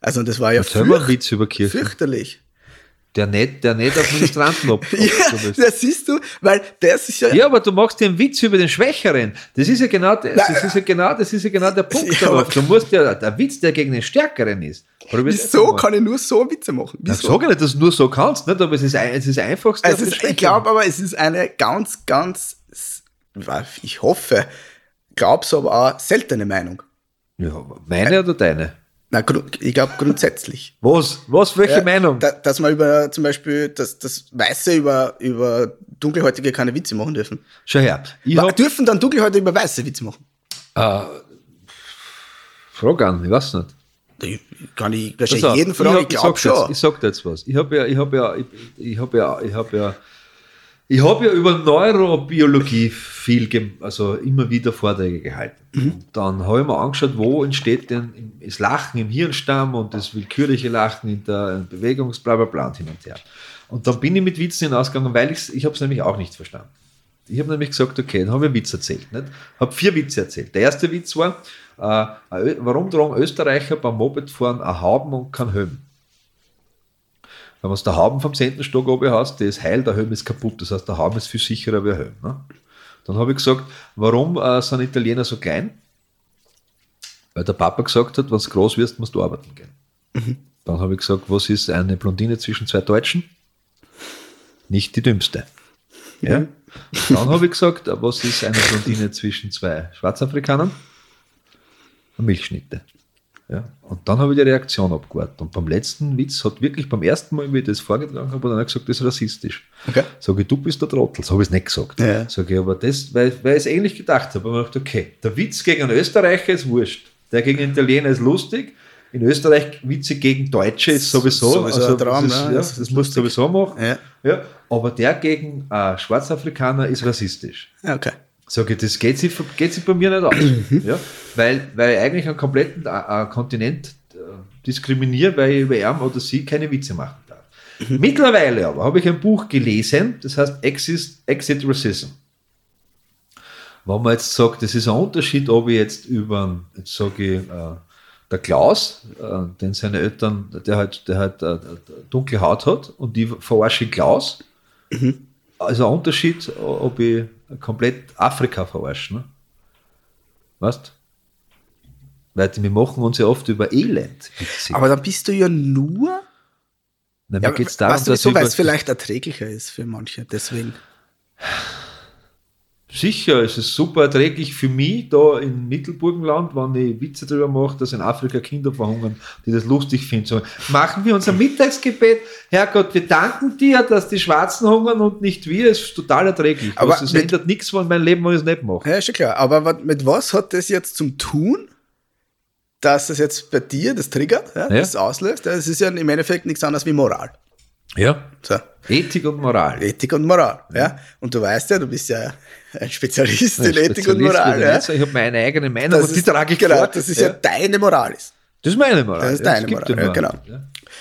Also das war ja fürcht- Witz über Kirchen. fürchterlich. Der nicht, der nicht Administranten ob, Ja, das siehst du, weil das ist ja, Ja, aber du machst dir einen Witz über den Schwächeren. Das ist ja genau, das Nein. ist ja genau, das ist ja genau der Punkt Ja, darauf. Du musst ja, der Witz, der gegen den Stärkeren ist. Das wieso kann ich nur so Witze machen? Ich Wieso? sage nicht, dass du nur so kannst, nicht? aber es ist, ein, es ist auf den ist, ich glaube aber, es ist eine ganz, ganz, ich hoffe, glaub's aber auch seltene Meinung. Ja, meine oder deine? Na, ich glaube grundsätzlich. Was? Was? Welche Ja, Meinung? Da, dass man über zum Beispiel, dass, dass Weiße über, über Dunkelhäutige keine Witze machen dürfen. Schau her. Ich hab, dürfen dann Dunkelhäutige über Weiße Witze machen? äh, Frag an, ich weiß nicht. Ich kann ich wahrscheinlich jeden fragen, ich hab- glaube dir jetzt- schon. Ich sag dir jetzt was. Ich habe ja, ich habe ja, ich, ich habe ja, ich habe ja, ich habe ja über Neurobiologie viel, also immer wieder Vorträge gehalten. Mhm. Dann habe ich mir angeschaut, wo entsteht denn das Lachen im Hirnstamm und das willkürliche Lachen in der Bewegungs, bla bla bla und hin und her. Und dann bin ich mit Witzen hinausgegangen, weil ich's, ich habe es nämlich auch nicht verstanden. Ich habe nämlich gesagt, okay, dann habe ich einen Witz erzählt. Nicht? Habe vier Witze erzählt. Der erste Witz war, äh, warum tragen Österreicher beim Mopedfahren ein Hauben und kein Helm? Wenn man der Hauben vom 10. Stock oben hast, der ist heil, der Helm ist kaputt. Das heißt, der Hauben ist viel sicherer wie ein Helm. Ne? Dann habe ich gesagt, warum äh, sind Italiener so klein? Weil der Papa gesagt hat, wenn du groß wirst, musst du arbeiten gehen. Dann habe ich gesagt, was ist eine Blondine zwischen zwei Deutschen? Nicht die dümmste. Ja? Dann habe ich gesagt, was ist eine Blondine zwischen zwei Schwarzafrikanern? Milchschnitte. Ja? Und dann habe ich die Reaktion abgewartet. Und beim letzten Witz hat wirklich beim ersten Mal, wie ich das vorgetragen habe, dann hat er gesagt, das ist rassistisch. Okay. Sage ich, du bist der Trottel. So habe ich es nicht gesagt. Ja. Sage ich, aber das, weil, weil ich es ähnlich gedacht habe. Aber ich dachte, okay, der Witz gegen einen Österreicher ist wurscht. Der gegen einen Italiener ist lustig. In Österreich Witze gegen Deutsche ist sowieso. Sowieso ein Traum, das, ist, ne? ja, Das das, musst du sowieso machen. Ja. Ja, aber der gegen äh, Schwarzafrikaner ist rassistisch. Okay. Sage ich, das geht sich, geht sich bei mir nicht aus. ja? weil, weil ich eigentlich einen kompletten äh, äh, Kontinent äh, diskriminiere, weil ich über ihn oder sie keine Witze machen darf. Mittlerweile aber habe ich ein Buch gelesen, das heißt Exit, Exit Racism. Wenn man jetzt sagt, das ist ein Unterschied, ob ich jetzt über, jetzt sage ich, äh, der Klaus, äh, den seine Eltern, der halt, der halt äh, dunkle Haut hat und die verarsche Klaus. Also ein Unterschied, ob ich komplett Afrika verarsche. Ne? Weißt Weil wir machen uns ja oft über Elend witzig. Aber dann bist du ja nur Na, Ja, mir geht's darum, weißt du, wieso? weil es vielleicht erträglicher ist für manche. Deswegen. Sicher, es ist super erträglich für mich da im Mittelburgenland, wenn ich Witze darüber mache, dass in Afrika Kinder verhungern, die das lustig finden. So, machen wir unser Mittagsgebet. Herrgott, wir danken dir, dass die Schwarzen hungern und nicht wir. Es ist total erträglich. Aber Aber es ändert nichts von meinem Leben, wenn ich es nicht mache. Ja, ist schon klar. Aber mit was hat das jetzt zum tun, dass das jetzt bei dir das triggert, ja, Ja. das auslöst? Ja, Es ist ja im Endeffekt nichts anderes wie Moral. Ja. So. Ethik und Moral. Ethik und Moral. Ja. Und du weißt ja, du bist ja ein Spezialist in Ein Ethik und Moral. Ja. Ich habe meine eigene Meinung Das und die ist, trage ich genau, das ist ja. deine Moral. Ist. das ist meine Moral. Das ist Ja, deine es gibt Moral, ja, genau. Ja.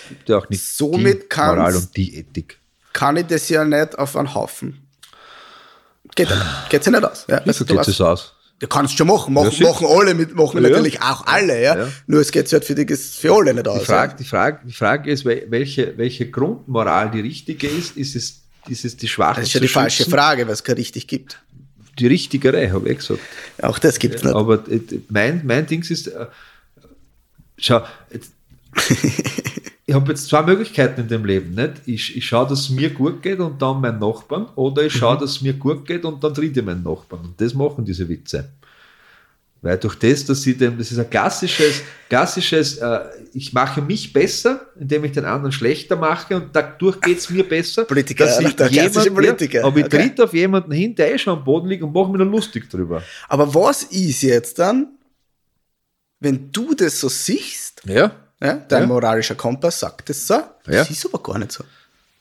Gibt ja auch nicht Somit die kannst- Moral und die Ethik. Kann ich das ja nicht auf einen Haufen. Geht ja nicht. Geht ja nicht aus. Ja. Also, geht es aus? Du kannst schon machen, machen, machen alle mit, machen Ja. natürlich auch alle, ja. Ja. Nur es geht halt für die für alle nicht aus. Die Frage, die, Frage, die Frage ist, wel- welche, welche Grundmoral die richtige ist. Ist es, ist es die ja. Schwachen Das ist ja die falsche schützen? Frage, weil es kein richtig gibt. Die richtigere, habe ich gesagt. Auch das gibt's nicht. Aber äh, mein, mein Ding ist, äh, schau, ich habe jetzt zwei Möglichkeiten in dem Leben. Nicht? Ich, ich schaue, dass es mir gut geht und dann meinen Nachbarn, oder ich Mhm. schaue, dass es mir gut geht und dann tritt ich meinen Nachbarn. Und das machen diese Witze. Weil durch das, dass sie dem, das ist ein klassisches, klassisches, äh, ich mache mich besser, indem ich den anderen schlechter mache und dadurch geht es mir besser. Politiker, dass ich der jemand- Politiker. Aber ich Okay. tritt auf jemanden hin, der eh schon am Boden liegt und mache mir dann lustig drüber. Aber was ist jetzt dann, wenn du das so siehst, Ja. Ja, dein Ja. moralischer Kompass sagt das so, das Ja. ist aber gar nicht so.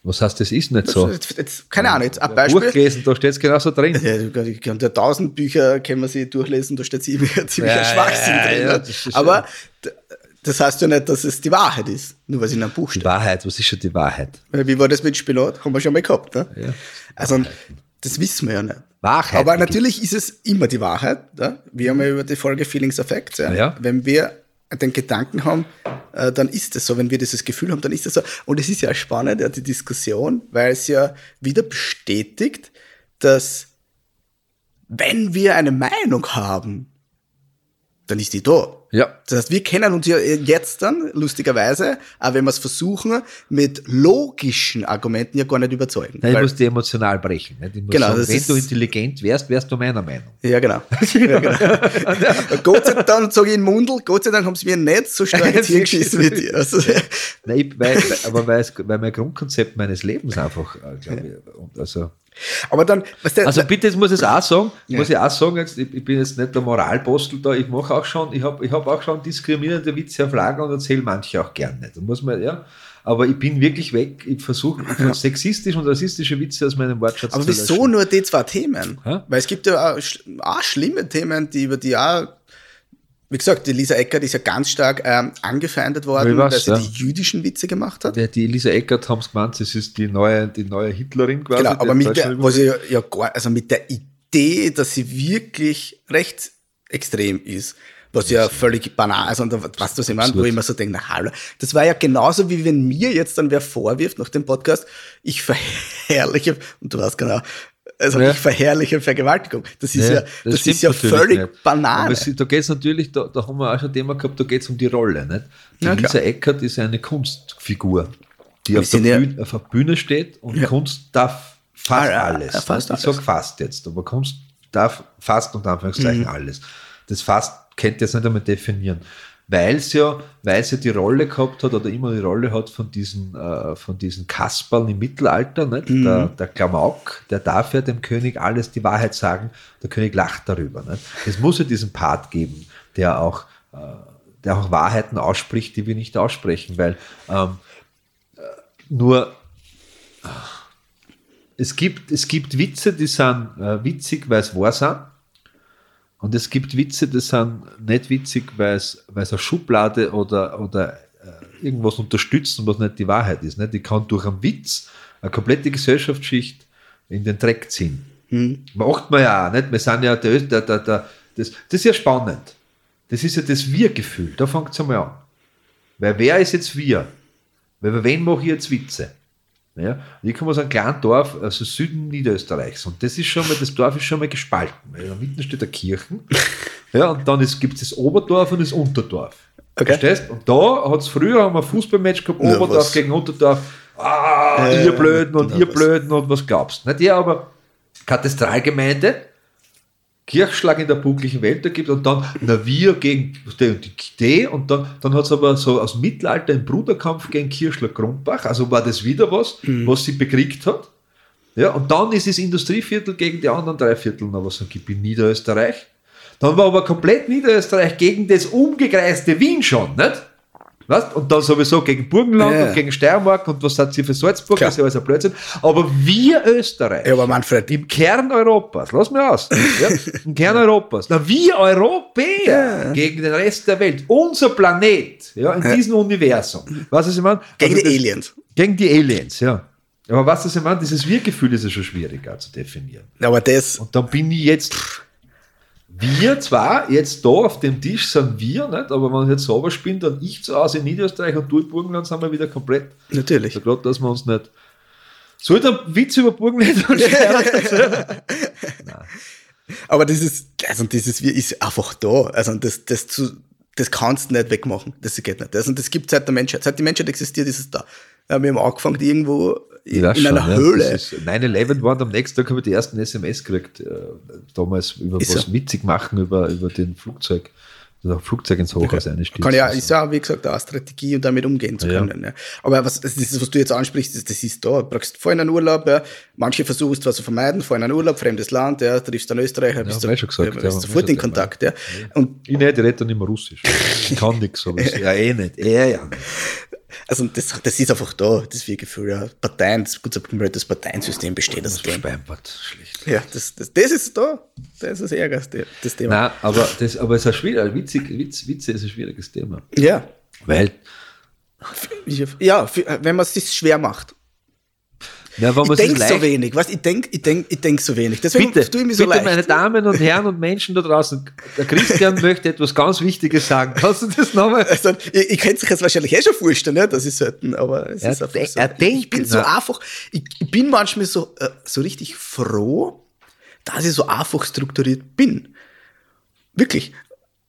Was heißt, das ist nicht so? Jetzt, jetzt, keine Ahnung, jetzt ein Beispiel. gelesen, da steht es genauso drin. Ja, kann ja tausend Bücher können wir sie durchlesen, da steht ziemlich, ziemlich Ja, Schwachsinn ja, drin. ne? aber das heißt ja nicht, dass es die Wahrheit ist, nur weil es in einem Buch Die steht. Wahrheit, was ist schon die Wahrheit? Wie war das mit Spinat? Haben wir schon mal gehabt. Ne? Ja. Also, das wissen wir ja nicht. Wahrheit. Aber natürlich ist es immer die Wahrheit. Ja? Wir haben ja über die Folge Feelings of Facts. Ja? Ja. Wenn wir den Gedanken haben, äh, dann ist es so. Wenn wir dieses Gefühl haben, dann ist es so. Und es ist ja spannend, ja, die Diskussion, weil es ja wieder bestätigt, dass wenn wir eine Meinung haben, dann ist die da. Ja. Das heißt, wir kennen uns ja jetzt dann, lustigerweise, auch wenn wir es versuchen, mit logischen Argumenten ja gar nicht überzeugen. Nein, ich muss die emotional brechen. Muss Genau, sagen, wenn du intelligent wärst, wärst du meiner Meinung. Ja, genau. Ja, genau. Gott sei Dank, sage ich in Mundel, Gott sei Dank haben sie mir nicht so stark ins Hirn geschissen wie dir. Also, Nein, ich, weil, aber weil, mein Grundkonzept meines Lebens einfach, äh, glaube ich, also, aber dann, weißt du, also bitte, jetzt muss ich es auch sagen, Ja. muss ich auch sagen, jetzt, ich, ich bin jetzt nicht der Moralpostel da, ich mache auch schon, ich habe ich hab auch schon diskriminierende Witze auf Lager und erzähle manche auch gern nicht. Da muss man, ja. Aber ich bin wirklich weg, ich versuche sexistisch und rassistische Witze aus meinem Wortschatz aber zu wieso löschen. nur die zwei Themen? Hä? Weil es gibt ja auch, auch schlimme Themen, die über die auch, wie gesagt, die Lisa Eckert ist ja ganz stark ähm, angefeindet worden, weiß, weil sie ja. die jüdischen Witze gemacht hat. Ja, die Elisa Eckert haben es gemeint, das ist die neue, die neue Hitlerin quasi. Genau, aber mit der, was ja, ja gar, also mit der Idee, dass sie wirklich rechtsextrem ist, was ja völlig banal ist, und da- weißt du, was ich meine, wo ich mir so denke, na hallo, das war ja genauso, wie wenn mir jetzt dann wer vorwirft nach dem Podcast, ich verherrliche, und du weißt genau, also Ja. ich verherrliche Vergewaltigung. Das ist ja, das, stimmt ist ja völlig nicht. banal. Es, da geht es natürlich, da, da haben wir auch schon ein Thema gehabt, da geht es um die Rolle. Nicht? Die Ja, Lisa. Eckert ist eine Kunstfigur, die auf der, ja- Bühne, auf der Bühne steht und Ja. Kunst darf fast ja, alles. ja, fast ich sage fast jetzt, aber Kunst darf fast unter Anführungszeichen Mhm. alles. Das fast könnt ihr jetzt nicht einmal definieren. Weil es ja, weil es ja die Rolle gehabt hat oder immer die Rolle hat von diesen, äh, von diesen Kasperln im Mittelalter, nicht? Mhm. Der, der Klamauk, der darf ja dem König alles die Wahrheit sagen, der König lacht darüber. Nicht? Es muss ja diesen Part geben, der auch, äh, der auch Wahrheiten ausspricht, die wir nicht aussprechen, weil ähm, äh, nur es gibt, es gibt Witze, die sind äh, witzig, weil es wahr sind. Und es gibt Witze, die sind nicht witzig, weil es, eine Schublade oder, oder äh, irgendwas unterstützen, was nicht die Wahrheit ist. Nicht? Die kann durch einen Witz eine komplette Gesellschaftsschicht in den Dreck ziehen. Macht man ja auch. Nicht? Wir sind ja der, der, der, der, das, das ist ja spannend. Das ist ja das Wir-Gefühl. Da fängt es einmal an. Weil wer ist jetzt wir? Weil bei wen mache ich jetzt Witze? Ja, und ich komme aus einem kleinen Dorf, also Süden Niederösterreichs. Und das ist schon mal, das Dorf ist schon mal gespalten. Weil in der Mitte steht der Kirchen. Ja, und dann gibt es das Oberdorf und das Unterdorf. Okay. Verstehst? Und da hat es früher haben wir ein Fußballmatch gehabt, Na, Oberdorf was? gegen Unterdorf. ah, Äh, ihr Blöden und genau ihr was. Blöden und was glaubst. Nicht ja, aber Katastralgemeinde, Kirchschlag in der bucklichen Welt da gibt und dann na wir gegen die und die und dann, dann hat es aber so aus Mittelalter einen Bruderkampf gegen Kirchschlag Grundbach, also war das wieder was, Mhm. was sie bekriegt hat. Ja, und dann ist das Industrieviertel gegen die anderen drei Viertel noch was gibt in Niederösterreich. Dann war aber komplett Niederösterreich gegen das umgekreiste Wien schon, nicht? Weißt? Und dann sowieso gegen Burgenland Ja. und gegen Steiermark und was hat sie für Salzburg, Klar. das ist ja alles ein Blödsinn. Aber wir Österreich, Ja, aber Manfred, im Kern Europas, lass mich aus, ja, im Kern Europas, na, wir Europäer gegen den Rest der Welt, unser Planet, ja, in diesem Universum. Was ich meine? gegen Also die Aliens. Gegen die Aliens, ja. Aber was das ich meine, dieses Wir-Gefühl ist ja schon schwieriger zu definieren. Aber das, Und dann bin ich jetzt, wir zwar, jetzt da auf dem Tisch sind wir, nicht? aber wenn ich jetzt sauber spinne, dann ich zu Hause in Niederösterreich und du in Burgenland, sind wir wieder komplett. natürlich. Ja, gerade, dass wir uns nicht. Soll der Witz über Burgenland Aber dieses, also dieses Wir ist einfach da. Also das, das, zu, das kannst du nicht wegmachen. Das geht nicht. Also das gibt seit der Menschheit. Seit die Menschheit existiert, ist es da. Ja, wir haben angefangen irgendwo in, in schon, einer ja. Höhle. Das ist 9-11 war und am nächsten Tag habe ich die ersten SMS gekriegt, äh, damals über Ist was so. witzig machen über, über den Flugzeug, also Flugzeug ins Hochhaus einstürzen. Kann ja, ist ja, wie gesagt, eine Strategie, um damit umgehen zu Ja. können. Ja. Aber was, das ist, was du jetzt ansprichst, das, das ist da. Du brauchst vorhin einen Urlaub, ja. manche versuchen es zwar zu vermeiden, vorhin einen Urlaub, fremdes Land, ja, triffst einen Österreicher, bist, du, schon gesagt, ja, ja, bist sofort in Kontakt. Ja. Und Ich nicht, ich rede dann immer Russisch. Ich kann nichts, aber ja, eh nicht. Eh, ja. Also das, das ist einfach da, das Wir-Gefühl. Ja. Parteien, das gute komplettes Parteiensystem besteht aus dem. Speinbart, schlecht. Ja, das, das, das ist da. Das ist das Ärgerste, das Thema. Nein, aber, das, aber es ist ein schwierig, witzig, Witz, Witze ist ein schwieriges Thema. Ja. Weil, Ja, wenn man es sich schwer macht. Ja, man Ich denke so wenig, was ich denke ich denk, ich denk so wenig. Deswegen Bitte, tue ich mich so bitte leicht. meine Damen und Herren und Menschen da draußen, der Christian möchte etwas ganz Wichtiges sagen. Kannst du das nochmal? Also, ihr, ihr könnt sich jetzt wahrscheinlich eh schon vorstellen, ne? das ist selten, aber es Er ist einfach so. er denkt, ich bin so na. einfach, ich, ich bin manchmal so, äh, so richtig froh, dass ich so einfach strukturiert bin. Wirklich.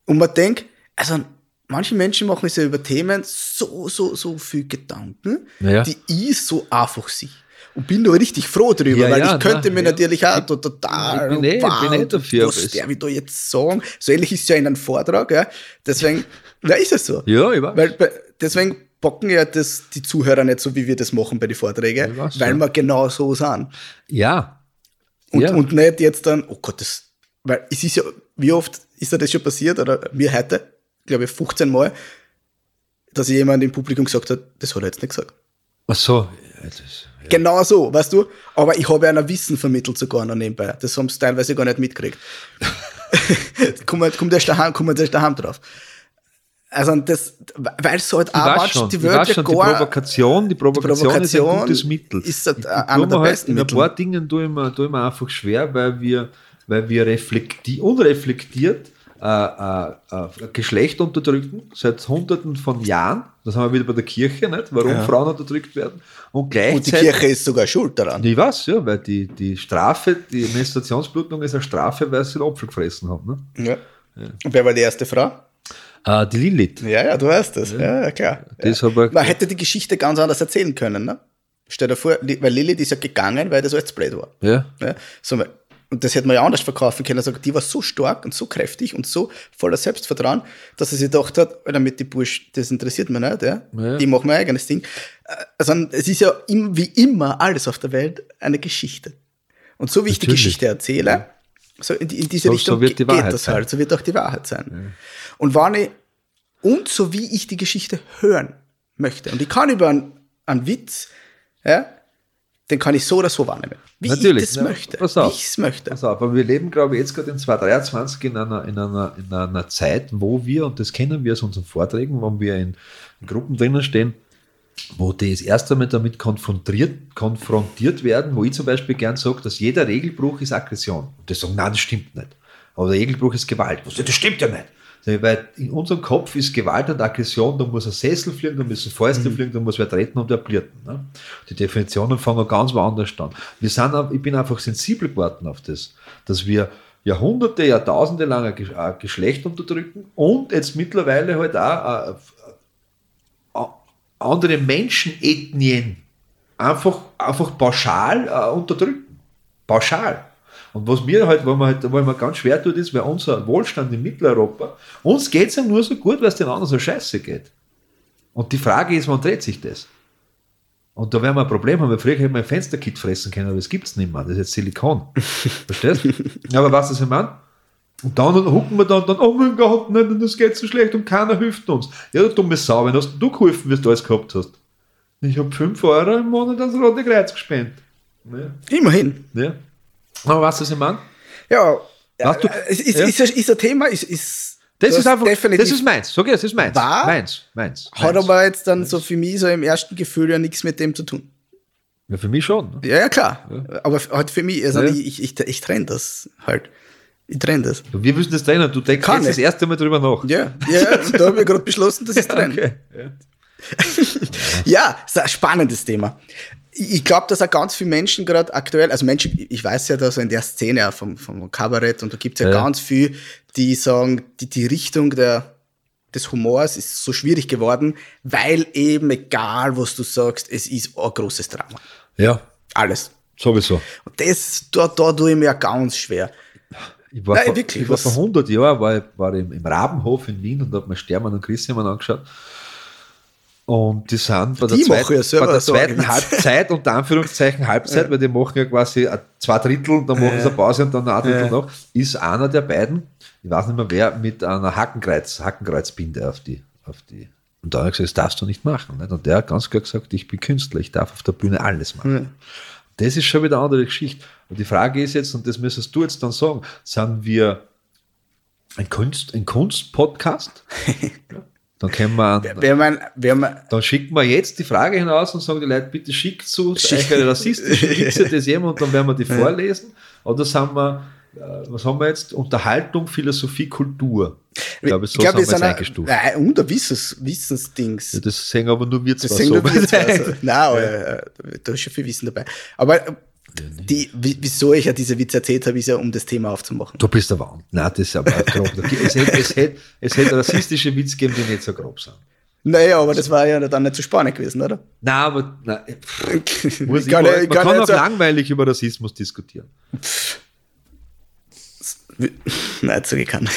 Und man denkt, also manche Menschen machen sich ja über Themen so, so, so viel Gedanken, Ja. die ich so einfach sehe. Und bin da richtig froh drüber, Ja, weil ja, ich könnte na, mir ja. natürlich auch da total. ich bin eh- wow, bin eh dafür, Was ich da jetzt sagen? So ähnlich ist es ja in einem Vortrag, ja. Deswegen, ja, ist es so. Ja, ich weiß. Weil deswegen bocken ja das die Zuhörer nicht so, wie wir das machen bei den Vorträgen, weiß, weil wir genau so sind. Ja. Und, und nicht jetzt dann, oh Gott, das, weil es ist ja, wie oft ist dir das schon passiert, oder mir heute, glaube ich, 15 Mal, dass jemand im Publikum gesagt hat, das hat er jetzt nicht gesagt. Ach so. Ja, das, ja. Genau so, weißt du? Aber ich habe einer Wissen vermittelt sogar noch nebenbei. Das haben sie teilweise gar nicht mitgekriegt. kommt, kommt erst daheim, kommt erst daheim drauf. Also das, weil es halt auch schon, die Wörter schon, die gar, Provokation, die Provokation, ist ein Provokation gutes Mittel. ist das Ich- ich einer der halt besten In ein paar Dingen tue ich mir, tue ich mir einfach schwer, weil wir, weil wir reflekti unreflektiert äh, äh, äh, Geschlecht unterdrücken, seit hunderten von Jahren. Das haben wir wieder bei der Kirche, nicht? warum Ja. Frauen unterdrückt werden. Und und die gleichzeitig Kirche ist sogar schuld daran. ich weiß, ja, weil die, die Strafe, die Menstruationsblutung ist eine Strafe, weil sie den Apfel gefressen haben. Ne? Ja. Und wer war die erste Frau? Äh, die Lilith. Ja, ja, du weißt das. Ja, ja klar. Das ja. aber- Man hätte die Geschichte ganz anders erzählen können, ne? Stell dir vor, weil Lilith ist ja gegangen, weil das alles blöd war. Ja. Ja, so, und das hätte man ja anders verkaufen können. Also, die war so stark und so kräftig und so voller Selbstvertrauen, dass sie sich gedacht hat, damit die Bursch, das interessiert mich nicht, ja? Ja. ich mache mein eigenes Ding. Äh, Also, es ist ja wie immer alles auf der Welt eine Geschichte. Und so wie ich die. Geschichte erzähle, so in, in diese So- Richtung so wird die geht das sein. halt, so wird auch die Wahrheit sein. Und wenn ich, und so wie ich die Geschichte hören möchte, und ich kann über einen, einen Witz, ja, den kann ich so oder so wahrnehmen. Wie Natürlich, ich ja, möchte. pass Wie auf. ich es möchte. Pass auf, aber wir leben, glaube ich, jetzt gerade in 2023 in einer, in, einer, in einer Zeit, wo wir, und das kennen wir aus unseren Vorträgen, wo wir in, Gruppen drinnen stehen, wo die das erste Mal damit konfrontiert, konfrontiert werden, wo ich zum Beispiel gern sage, dass jeder Regelbruch ist Aggression. Und die sagen, nein, das stimmt nicht. Aber der Regelbruch ist Gewalt. Das stimmt ja nicht. Weil in unserem Kopf ist Gewalt und Aggression, da muss ein Sessel fliegen, da müssen Fäuste fliegen, da muss wer treten und wer blirten. Ne? Die Definitionen fangen ganz woanders an. Wir sind, ich bin einfach sensibel geworden auf das, dass wir Jahrhunderte, Jahrtausende lang ein Geschlecht unterdrücken und jetzt mittlerweile halt auch äh, äh, andere Menschenethnien einfach, einfach pauschal äh, unterdrücken. Pauschal. Und was mir halt, wo man halt, wo man ganz schwer tut, ist, weil unser Wohlstand in Mitteleuropa, uns geht es ja nur so gut, weil es den anderen so scheiße geht. Und die Frage ist, wann dreht sich das? Und da werden wir ein Problem haben, weil früher hätten wir ein Fensterkit fressen können, aber das gibt es nicht mehr. Das ist jetzt Silikon. Verstehst du? Aber was das ich meine? Und dann hucken wir dann, dann, oh mein Gott, nein, das geht so schlecht und keiner hilft uns. Ja, du dumme Sau, wenn hast du geholfen, wie du alles gehabt hast. Ich habe 5 Euro im Monat ans Rote Kreuz gespendet. Ja. Immerhin. Ja. Aber was das ich meine? Ja, Was du- es ist, ja. ist, ist, ist ein Thema, ist, ist Das du ist einfach, definitiv, das ist meins. Sag ich, das ist meins. War? Meins, meins. hat meins. aber jetzt dann so für mich so im ersten Gefühl ja nichts mit dem zu tun. Ja, für mich schon. ne? Ja, ja, klar. Aber halt für mich, also Ja. ich, ich, ich, trenne das halt. Ich trenne das. Wir müssen das trennen. Du denkst Kann jetzt das erste Mal drüber nach. Ja, ja da habe ich gerade beschlossen, dass ich es trenne. Okay. Ja. Ja, ist ein spannendes Thema. Ich glaube, dass auch ganz viele Menschen gerade aktuell, also Menschen, ich weiß ja da so in der Szene vom, vom Kabarett und da gibt es ja, Ja. ganz viel, die sagen, die, die Richtung der, des Humors ist so schwierig geworden, weil eben egal, was du sagst, es ist ein großes Drama. ja, Alles. sowieso. Und das, da, da tue ich mir ganz schwer. Ich war, Nein, vor, wirklich, ich war was- vor 100 Jahren war ich, war im, im Rabenhof in Wien und habe mir Stermann und Christian angeschaut. Und die sind bei der, zweiten, ja bei der zweiten. Halbzeit, unter Anführungszeichen Halbzeit, weil die machen ja quasi zwei Drittel, dann machen sie eine Pause und dann ein Drittel noch, ist einer der beiden, ich weiß nicht mehr wer, mit einer Hakenkreuz, Hakenkreuzbinde auf die, auf die. Und da hat er gesagt, das darfst du nicht machen. Nicht? Und der hat ganz klar gesagt, ich bin Künstler, ich darf auf der Bühne alles machen. Das ist schon wieder eine andere Geschichte. Und die Frage ist jetzt, und das müsstest du jetzt dann sagen, sind wir ein, Kunst, ein Kunstpodcast? Dann können wir, an, Wer mein, wer mein, dann schicken wir jetzt die Frage hinaus und sagen die Leute, bitte schickt zu Schick- eure rassistischen Witze des jemand und dann werden wir die vorlesen. Oder sind wir, äh, was haben wir jetzt? Unterhaltung, Philosophie, Kultur. Ich glaube, so glaub, sind wir jetzt eingestuft. ein, und Wissens, Wissensdings. Ja, das sehen aber nur wir Das zwar sehen so. wir zwar so. Nein, äh, da ist schon viel Wissen dabei. Aber äh, die, wie- wieso ich ja diese Witze erzählt habe, ist ja, um das Thema aufzumachen. Du bist der Wahn. Nein, das ist aber grob. Es hätte, es, hätte, es hätte rassistische Witze gegeben, die nicht so grob sind. Naja, aber das war ja dann nicht so spannend gewesen, oder? Nein, aber nein, muss ich Kann ich- man kann kann auch auch- langweilig über Rassismus diskutieren. Nein, sag ich kann.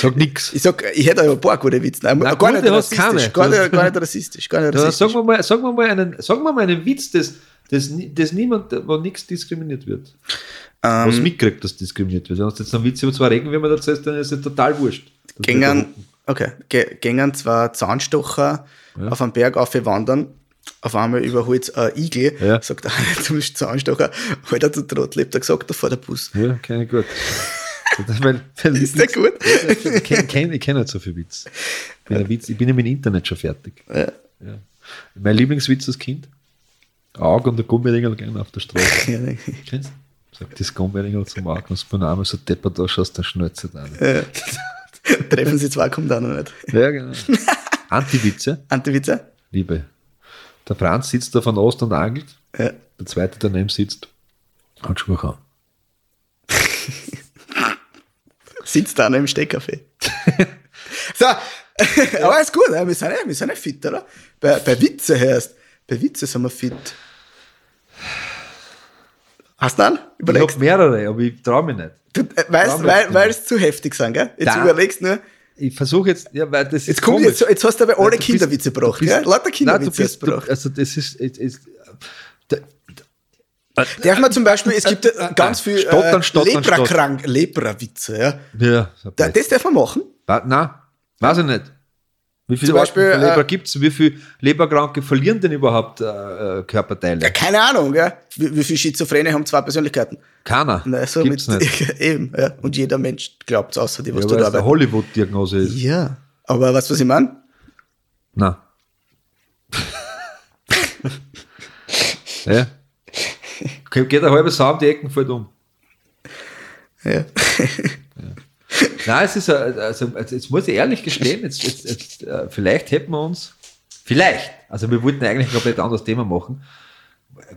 Sag nix. Ich sag, ich hätte aber ein paar gute Witze. Nein, Na, gar, nicht rassistisch, keine. gar, nicht, gar nicht rassistisch. Gar nicht Ja, rassistisch. sagen, wir mal, sagen, wir mal einen, sagen wir mal einen Witz, das, das, das niemand, wo nichts diskriminiert wird. Ähm, Was mitkriegt, dass diskriminiert wird. Wenn du jetzt einen Witz über zwei Regenwürmer erzählst, dann ist es total wurscht. Gängen, okay, ge- gängen zwei Zahnstocher auf einen Berg aufwandern. Auf einmal überholt ein Igel, Ja. sagt einer zum Zahnstocher, Alter, du Trottel, lebt er gesagt, da vor der Bus. Ja, kenne ich gut. Das, weil, weil Ist der gut? Ich kenne kenn, ich kenn nicht so viel Witz. Ich bin, ein Witz. ich bin ja mit dem Internet schon fertig. Ja. Ja. Mein Lieblingswitz als Kind? Auge und der Gummiringel gehen auf der Straße. Ja, Kennst du? Sagt das Gummiringel zum Auge und du einmal so deppert da schaust, dann schnurzt rein. Ja. Treffen sie zwei, kommt auch noch nicht. Ja, genau. Anti-Witze, Antiwitze? Liebe. Der Franz sitzt da von Ost und angelt. Der zweite daneben sitzt. Hat Spruch an. Sitzt da noch im Stehkaffee. so, aber ist gut, ja, wir sind ja, wir sind ja fit, oder? Bei, bei Witze heißt, bei Witze sind wir fit. Hast du einen? Ich Überlegst habe mehrere, aber ich traue mich nicht. du? äh, Weißt, weil, weil es zu heftig sind, gell? Jetzt Da- überlegst du nur. Ich versuche jetzt, ja, weil das ist Jetzt, kommt, jetzt, jetzt hast du aber alle Kinderwitze gebracht, bist- gell? Lauter Nein, Kinderwitze du bist, gebracht. also das ist, ist, ist Darf man zum Beispiel, es gibt ja ganz viel Stottern, äh, stottern, Lepra-krank, Lepra-Witze, ja. ja, so Da, blöd. das darf man machen. Nein, weiß ich nicht. Wie viele Beispiel, Arten von Leber äh, gibt es? Wie viele Leberkranke verlieren denn überhaupt äh, äh, Körperteile? Ja, keine Ahnung, gell? Wie, wie viele Schizophrene haben zwei Persönlichkeiten? Keiner. Nein, so Gibt's mit, nicht. Eben, ja. Und jeder Mensch glaubt es, außer die, was Ja, du da eine. Hollywood-Diagnose ist. Ja, aber weißt du, was ich meine? Nein. ja. Geht eine halbe Sau um die Ecken fällt um. Ja. Nein, es ist, ein- also, also jetzt muss ich ehrlich gestehen, jetzt, jetzt, jetzt, äh, vielleicht hätten wir uns, vielleicht, also wir wollten eigentlich ein komplett anderes Thema machen.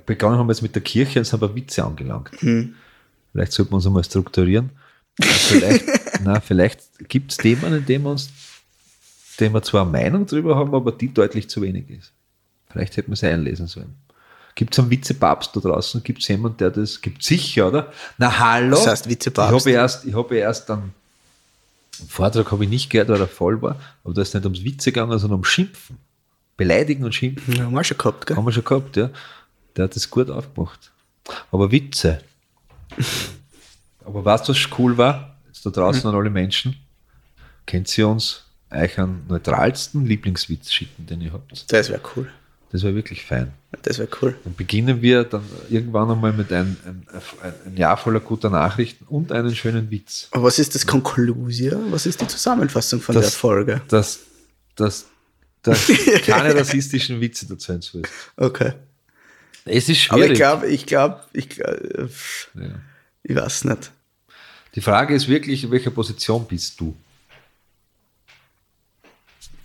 Begonnen haben wir jetzt mit der Kirche und sind bei Witze angelangt. Vielleicht sollten wir uns einmal strukturieren. Vielleicht, na, vielleicht gibt es Themen, in denen wir uns, denen wir zwar eine Meinung drüber haben, aber die deutlich zu wenig ist. Vielleicht hätten wir sie einlesen sollen. Gibt es einen Vizepapst da draußen? Gibt es jemanden, der das gibt? Sicher, oder? Na, hallo. Das heißt Vizepapst. Ich habe erst, ich habe erst dann, einen Vortrag habe ich nicht gehört, weil er voll war, aber da ist nicht ums Witze gegangen, sondern ums Schimpfen. Beleidigen und schimpfen. Ja, haben wir schon gehabt, gell? Haben wir schon gehabt, ja. Der hat das gut aufgemacht. Aber Witze. Aber weißt du, was cool war? Jetzt da draußen an alle Menschen. Kennt ihr uns euch einen neutralsten Lieblingswitz schicken, den ihr habt? Das wäre cool. Das wäre wirklich fein. Das wäre cool. Dann beginnen wir dann irgendwann einmal mit einem ein, ein, ein Jahr voller guter Nachrichten und einen schönen Witz. Aber was ist das Conclusia? Was ist die Zusammenfassung von der Folge? Dass, dass, dass keine rassistischen Witze erzählen sollst. Okay. Es ist Aber schwierig. ich glaube, ich glaube, ich, glaub, ja. ich weiß nicht. Die Frage ist wirklich, in welcher Position bist du?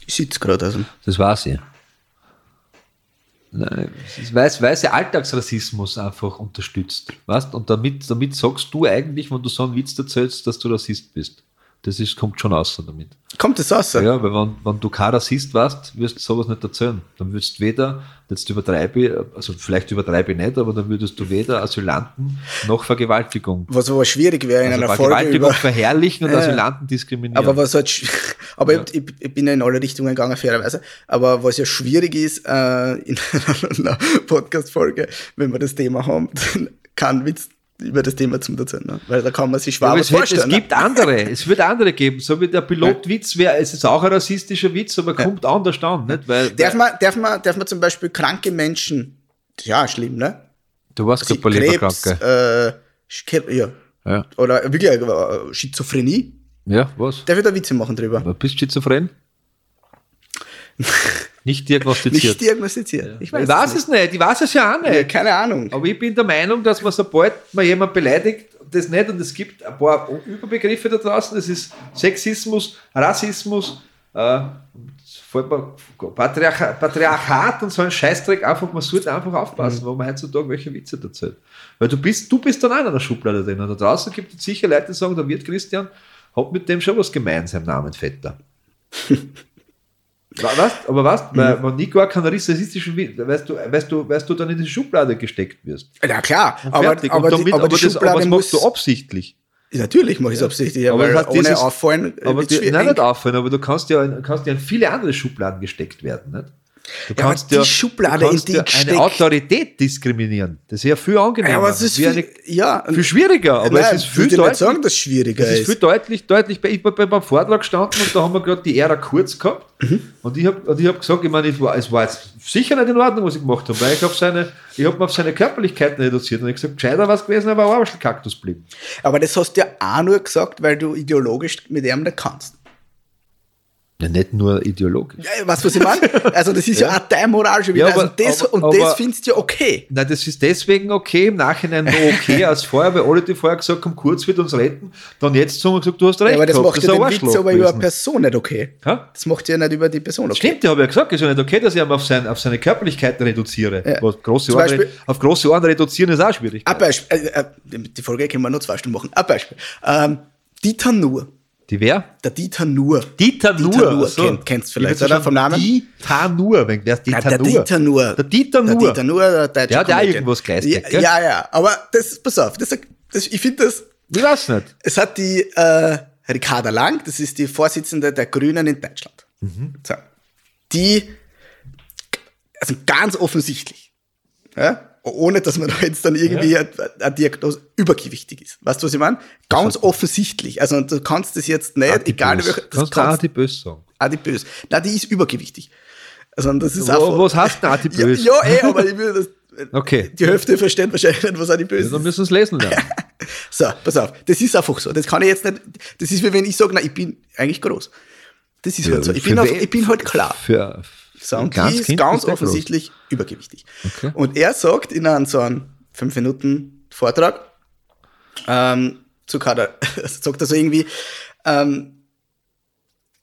Ich sitze gerade also. Das weiß ich. Nein, weil sie Alltagsrassismus einfach unterstützt. Weißt? Und damit, damit sagst du eigentlich, wenn du so einen Witz erzählst, dass du Rassist bist. Das ist, kommt schon raus damit. Kommt das raus? Ja, weil wenn, wenn du kein Rassist warst, wirst du sowas nicht erzählen. Dann würdest du weder, jetzt übertreibe ich, also vielleicht übertreibe ich nicht, aber dann würdest du weder Asylanten noch Vergewaltigung. Was aber schwierig wäre in Also einer Folge Vergewaltigung über, verherrlichen und Ja. Asylanten diskriminieren. Aber was halt, aber ich, ich, ich bin ja in alle Richtungen gegangen, fairerweise. Aber was ja schwierig ist, äh, in einer Podcast-Folge, wenn wir das Thema haben, dann kein Witz über das Thema zum erzählen. Ne? Weil da kann man sich Ja, schwer aber was es, es vorstellen. ne? gibt andere, es wird andere geben. So wie der Pilotwitz wäre, es ist auch ein rassistischer Witz, aber kommt anders an, nicht? Weil, Darf man, darf, man, darf man zum Beispiel kranke Menschen, ja, schlimm, ne? du warst Sie- gerade Leberkranke. äh, ja. Ja. Oder wirklich äh, Schizophrenie. ja, was? Darf ich da Witze machen drüber? Du bist schizophren? Nicht diagnostiziert. Nicht diagnostiziert. Ich ich weiß, weiß es nicht, ich weiß es ja auch nicht. nicht. Keine Ahnung. Aber ich bin der Meinung, dass man sobald man jemand beleidigt, das nicht, und es gibt ein paar Überbegriffe da draußen, das ist Sexismus, Rassismus, äh, Patriarcha, Patriarchat und so ein Scheißdreck, einfach, man sollte einfach aufpassen, Mhm. wo man heutzutage welche Witze erzählt. Weil du bist, du bist dann auch in einer Schublade drin. Und da draußen gibt es sicher Leute, die sagen, da wird Christian, hat mit dem schon was gemein, seinem Namen Vetter. Wa- Weißt, aber weißt, Mhm. weil, wenn gar keinen rassistischen Witz, weißt du, weißt du, weißt du dann in die Schublade gesteckt wirst. Ja, klar. Aber, aber, Und die, damit- aber die das- aber das machst du absichtlich. Natürlich mache ich es absichtlich, Aber hat ohne dieses- auffallen Aber die, nein, nicht auffallen, aber du kannst ja, in- kannst ja in viele andere Schubladen gesteckt werden. Nicht? Du Ja, aber die Schublade, kannst in die ja ich eine steck- Autorität diskriminieren. Das ist ja viel angenehmer. Ja, aber es ist viel, eine, ja, viel schwieriger, aber nein, es ist viel ich deutlich, sagen, dass es schwieriger es ist viel deutlich, deutlich. Ich bin beim Vortrag gestanden und da haben wir gerade die Ära kurz gehabt. Mhm. Und ich habe ich hab gesagt, ich meine, es war, es war jetzt sicher nicht in Ordnung, was ich gemacht habe, weil ich auf seine, ich habe auf seine Körperlichkeiten reduziert und ich gesagt, gescheiter was gewesen, aber auch ein Kaktus blieben. Aber das hast du ja auch nur gesagt, weil du ideologisch mit ihm nicht kannst. Ja, nicht nur ideologisch. Ja, weißt du, was ich meine? Also, das ist ja, auch dein Moral schon wieder. Ja, aber- also das, aber- und aber- das findest du ja okay. Nein, das ist deswegen okay, im Nachhinein noch okay als vorher, weil alle, die vorher gesagt haben, kurz wird uns retten, dann jetzt sagen wir gesagt, du hast recht. Ja, aber das gehabt, macht ist ja den Witz aber über eine gewesen. Person nicht okay. Ha? Das macht ja nicht über die Person okay. Stimmt, ich habe ja gesagt, es ist ja nicht okay, dass ich ihn auf, sein, auf seine Körperlichkeiten reduziere. Ja. Was große Ohren, Beispiel- auf große Ohren reduzieren ist auch schwierig. Ein Beispiel, äh, äh, die Folge können wir nur zwei Stunden machen. Ein Beispiel. Ähm, Dieter Nuhr. Die wer? Der Dieter Nuhr. Dieter Dieter Nuhr. So. kennt- kennst du vielleicht, oder? Vom Namen? Dieter Nuhr, wer ist Ja, Dieter der Nuhr? Dieter Nuhr. Der Dieter Der Nuhr. Dieter Nuhr, der deutsche Der hat ja irgendwas geleistet, ja, ja, ja, aber das, pass auf, das, das, ich finde das, Ich weiß nicht. es hat die äh, Ricarda Lang, das ist die Vorsitzende der Grünen in Deutschland. Mhm. So. Die, also ganz offensichtlich, ja, ohne dass man da jetzt dann irgendwie eine, eine Diagnose übergewichtig ist. Weißt du, was ich meine? Ganz offensichtlich. Also du kannst das jetzt nicht, egal Adipös. welche, das Kannst du adipös sagen? adipös. Na, die ist übergewichtig. Also das ist Wo- einfach. was heißt denn adipös? Ja, ja eh, aber ich will das. Okay. Die Hälfte versteht wahrscheinlich nicht, was adipös Dann ist. müssen wir es lesen lernen. So, pass auf. Das ist einfach so. Das kann ich jetzt nicht. Das ist wie wenn ich sage, na, ich bin eigentlich groß. Das ist halt so. Ich bin, auf, ich bin halt klar. Für, für ein und die kleines ist ganz offensichtlich übergewichtig. Okay. Und er sagt in einem so einem 5 Minuten Vortrag ähm, zu Kader, sagt er so irgendwie, ähm,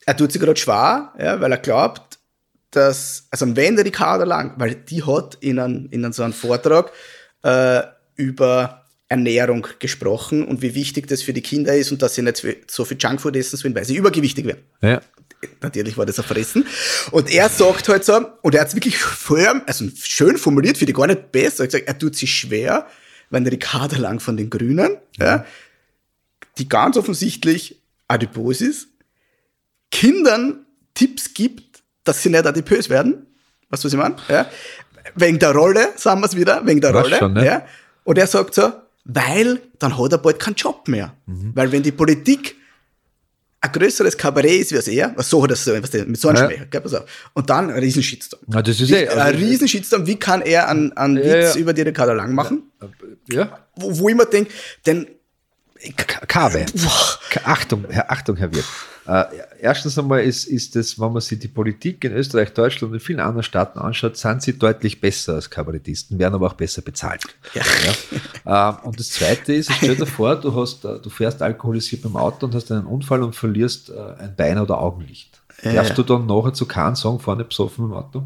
er tut sich gerade schwer, ja, weil er glaubt, dass, also wenn der Ricardo Lang, weil die hat in einem, in einem so einem Vortrag äh, über Ernährung gesprochen und wie wichtig das für die Kinder ist und dass sie nicht so viel Junkfood essen sollen, weil sie übergewichtig werden. Ja. Natürlich war das ein Fressen. Und er sagt halt so, und er hat es wirklich firm, also schön formuliert, für die gar nicht besser. Er hat gesagt, er tut sich schwer, wenn Ricardo Lang von den Grünen, ja, die ganz offensichtlich adipos ist, Kindern Tipps gibt, dass sie nicht adipös werden. Weißt du, was ich meine? Ja. Wegen der Rolle, sagen wir es wieder, wegen der Weiß Rolle. schon, ne? ja. Und er sagt so, weil dann hat er bald keinen Job mehr. Mhm. Weil wenn die Politik ein größeres Kabarett ist wie das er, was so hat er so, was der, mit so einem Ja. Schmäh, gell, pass auf. Und dann ein riesen Shitstorm. Na, das ist eh. Ein riesen Shitstorm, wie kann er einen, einen Ja, Witz ja. über die Ricardo Lang machen? ja. Wo, wo ich mir denke, denn Kabe. Achtung, Herr, Achtung, Herr Wirt. Äh, erstens einmal ist, ist das, wenn man sich die Politik in Österreich, Deutschland und in vielen anderen Staaten anschaut, sind sie deutlich besser als Kabarettisten, werden aber auch besser bezahlt. Ja. Äh, und das Zweite ist, stell dir vor, du, hast, äh, du fährst alkoholisiert mit dem Auto und hast einen Unfall und verlierst äh, ein Bein oder Augenlicht. Darfst du dann nachher zu keinem sagen, nicht besoffen dem Auto?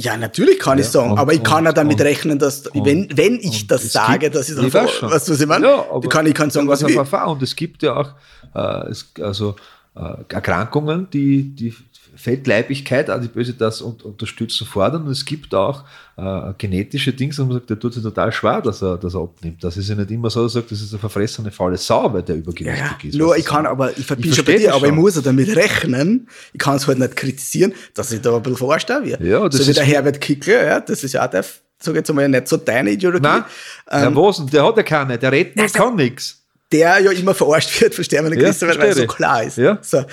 Ja, natürlich kann ich Ja, sagen, und- aber ich kann ja damit und- rechnen, dass, und- wenn, wenn ich das sage, gibt- dass ich ich dann, weiß schon. weißt du, was ich meine? Ja, aber ich kann, ich kann sagen, was ich will. Und es gibt ja auch äh, es, also, äh, Erkrankungen, die die Fettleibigkeit, Adipositas und unterstützen fordern. Und es gibt auch äh, genetische Dinge, wo man sagt, der tut sich total schwer, dass er, dass er abnimmt. Das ist ja nicht immer so, dass er sagt, das ist eine verfressene faule Sau, weil der Ja, übergewichtig ja. ist. Nur ich kann so. aber, ich bin schon bei dir, das aber ich muss ja damit rechnen. Ich kann es halt nicht kritisieren, dass ich da ein bisschen wird. Ja, das so wie ist- der Herbert Kickler, ja, das ist ja auch der, sag jetzt einmal, nicht so deine Ideologie. Nein, der ähm, was, der hat ja keine, der redet nicht, kann nichts. der ja immer verarscht wird, verstehen wir nicht, Ja, weil es so klar ist. Ja. So.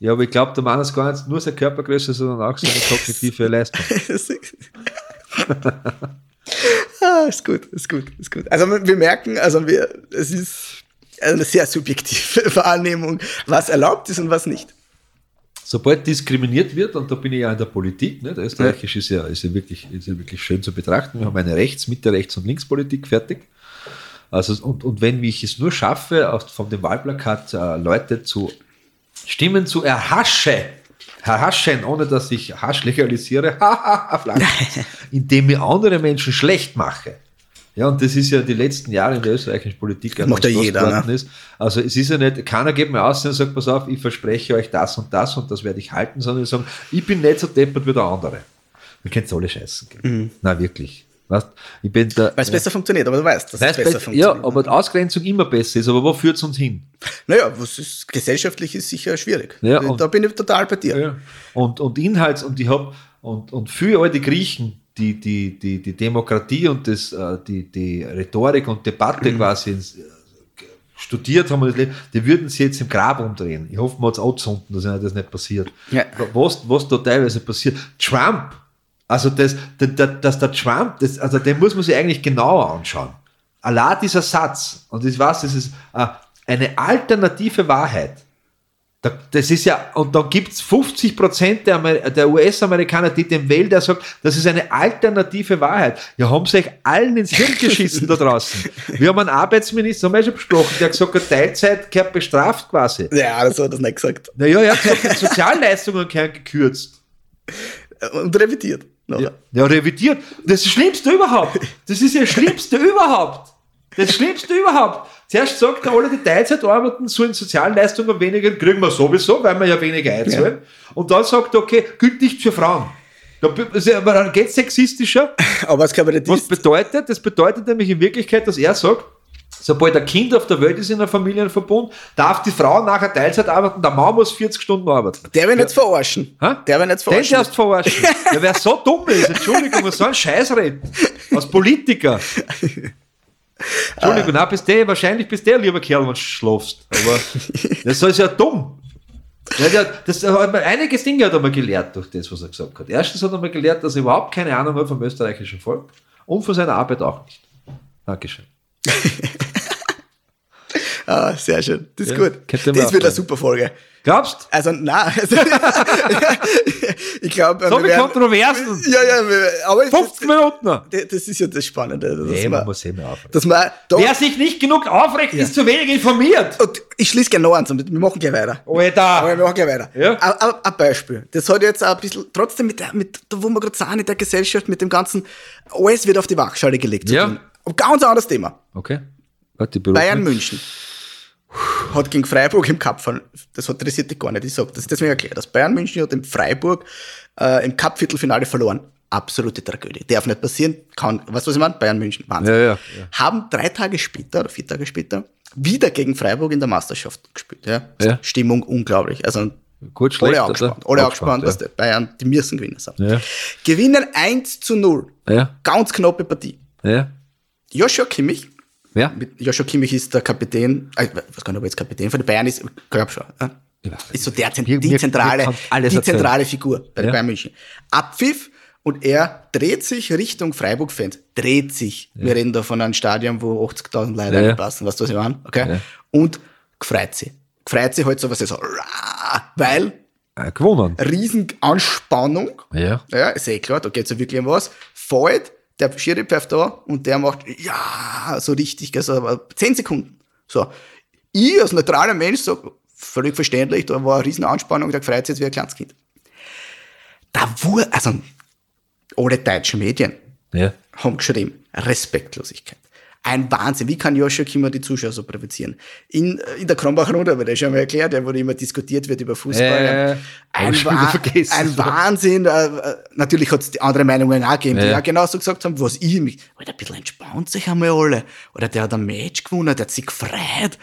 Ja, aber ich glaube, der Mann ist gar nicht nur seine Körpergröße, sondern auch seine kognitive Leistung. ah, ist gut, ist gut, ist gut. Also wir merken, also wir, es ist eine sehr subjektive Wahrnehmung, was erlaubt ist und was nicht. Sobald diskriminiert wird, und da bin ich ja in der Politik, ne, der österreichisch ist, ja, ist, ja wirklich, ist ja wirklich schön zu betrachten. Wir haben eine Rechts-, Mitte-, Rechts- und Linkspolitik fertig. Also, und, und wenn ich es nur schaffe, von dem Wahlplakat äh, Leute zu Stimmen zu erhaschen, erhaschen, ohne dass ich Hasch legalisiere, indem ich andere Menschen schlecht mache. Ja, und das ist ja die letzten Jahre in der österreichischen Politik Das macht ja jeder, ne? ist. Also es ist ja nicht, keiner geht mir aus und sagt, pass auf, ich verspreche euch das und das und das werde ich halten, sondern ich sagen, ich bin nicht so deppert wie der andere. Wir können alle scheißen gehen. Na wirklich. Weißt, ich bin der, Weil es besser funktioniert, aber du weißt, dass es besser funktioniert. ja, aber die Ausgrenzung immer besser ist, aber wo führt es uns hin? Naja, was ist, gesellschaftlich ist sicher schwierig. Ja, da, und- da bin ich total bei dir. Und, und Inhalts, und ich habe, und, und für all die Griechen, die, die, die, die Demokratie und das, äh, die, die Rhetorik und Debatte quasi ins, äh, studiert haben, und das Le- die würden sie jetzt im Grab umdrehen. Ich hoffe, man hat es anzünden, dass ihnen das nicht passiert. Ja. Was, was da teilweise passiert. Trump, also das, der, dass der Trump, das, also den muss man sich eigentlich genauer anschauen. Allah dieser Satz, und ich weiß, das ist äh, eine alternative Wahrheit. Da- Das ist ja, und dann gibt es 50 Prozent der, der US-Amerikaner, die dem wählen, der sagt, das ist eine alternative Wahrheit. Ja, haben sie euch allen ins Hirn geschissen da draußen. Wir haben einen Arbeitsminister, haben wir schon besprochen, der hat gesagt, hat, Teilzeit gehört bestraft quasi. Ja, das hat das nicht gesagt. Naja, er hat gesagt, die Sozialleistungen gehören gekürzt. Und revidiert. Nachher. Ja, revidiert. Das ist das Schlimmste überhaupt. Das ist ja das Schlimmste überhaupt. Das Schlimmste überhaupt. Zuerst sagt er, alle, die Teilzeit arbeiten, sollen Sozialleistungen weniger, kriegen wir sowieso, weil wir ja weniger einzahlen. Und dann sagt er, okay, gilt nicht für Frauen. Da geht es sexistischer. Aber Was Kabarettist, bedeutet? Das bedeutet nämlich in Wirklichkeit, dass er sagt, sobald ein Kind auf der Welt ist in einem Familienverbund, darf die Frau nachher Teilzeit arbeiten, der Mann muss 40 Stunden arbeiten. der will nicht verarschen. Hä? Der will nicht Den verarschen. darfst du verarschen. Ja, wer so dumm ist, Entschuldigung, was so ein Scheiß redet. Als Politiker. Entschuldigung, nein, bist der, wahrscheinlich bist der lieber Kerl, wenn du schlafst. Aber das ist ja dumm. Ja, das einiges Dinge hat er mal gelehrt durch das, was er gesagt hat. Erstens hat er mal gelehrt, dass er überhaupt keine Ahnung hat vom österreichischen Volk und von seiner Arbeit auch nicht. Dankeschön. Ah, sehr schön. Das ist Ja, gut. Das wird eine aufnehmen. super Folge. Glaubst Also, nein. Ich glaube, So wie Kontroversen. Ja, ja, aber 15 Minuten. das, das ist ja das Spannende. Dass, Nee, man muss auf. dass man da, Wer sich nicht genug aufregt, ist zu wenig informiert. und ich schließe gerne noch eins, wir machen gleich weiter. Aber Alter. wir machen gleich weiter. Ja. Ein, ein, Beispiel. Das hat jetzt auch ein bisschen, trotzdem mit der, mit, da wo wir gerade sind, in der Gesellschaft, mit dem ganzen, alles wird auf die Waagschale gelegt. Ja. Ein ganz anderes Thema. Okay. Bayern München. Hat gegen Freiburg im Cup verloren. Das hat interessiert dich gar nicht. Ich sag, das ist deswegen erklärt. Das Bayern München hat in Freiburg äh, im Cup-Viertelfinale verloren. Absolute Tragödie. Darf nicht passieren. Kann, weißt du, was ich meine? Bayern München. Wahnsinn. Ja, ja, ja. Haben drei Tage später oder vier Tage später wieder gegen Freiburg in der Meisterschaft gespielt. Ja? Ja. Stimmung unglaublich. Also Gut, schlecht. alle angespannt. Alle angespannt, dass die Bayern, die müssen gewinnen. So. Ja. Gewinnen 1 zu 0. Ja, Ganz knappe Partie. ja. Joshua Kimmich, Ja. mit Joshua Kimmich ist der Kapitän, äh, ich weiß gar nicht, ob er jetzt Kapitän von den Bayern ist, glaube schon. Ja. Ich weiß Ist so der, die mir- zentrale, mir die zentrale Figur bei Ja. Bayern München. Abpfiff und er dreht sich Richtung Freiburg-Fans. Dreht sich. Wir reden da von einem Stadion, wo 80.000 Leute Ja, ja. reinpassen, weißt du, was ich meine? Okay? Ja. Und gefreut sich. Gefreut sich halt so, was er so, weil Äh, gewonnen. riesen Anspannung, Ja. ja, ist eh klar, da geht's ja wirklich um was. Fällt, der Schiri pfeift da und der macht, ja, so richtig, also aber 10 Sekunden. So. Ich als neutraler Mensch sag, völlig verständlich, da war eine riesen Anspannung, der freut sich jetzt wie ein kleines Kind. Da wurde, also, alle deutschen Medien Ja. haben geschrieben, Respektlosigkeit. Ein Wahnsinn. Wie kann Joshua Kimmer die Zuschauer so provozieren? In, in der Kronbacher Runde, aber das schon mal erklärt, der, wo immer diskutiert wird über Fußball. Äh, ein, Wa ein Wahnsinn. Äh, äh, natürlich hat es die andere Meinungen auch gegeben, die Ja. auch genauso gesagt haben, was ich mich, Alter, ein bisschen entspannt sich einmal alle. Oder der hat ein Match gewonnen, der hat sich gefreut.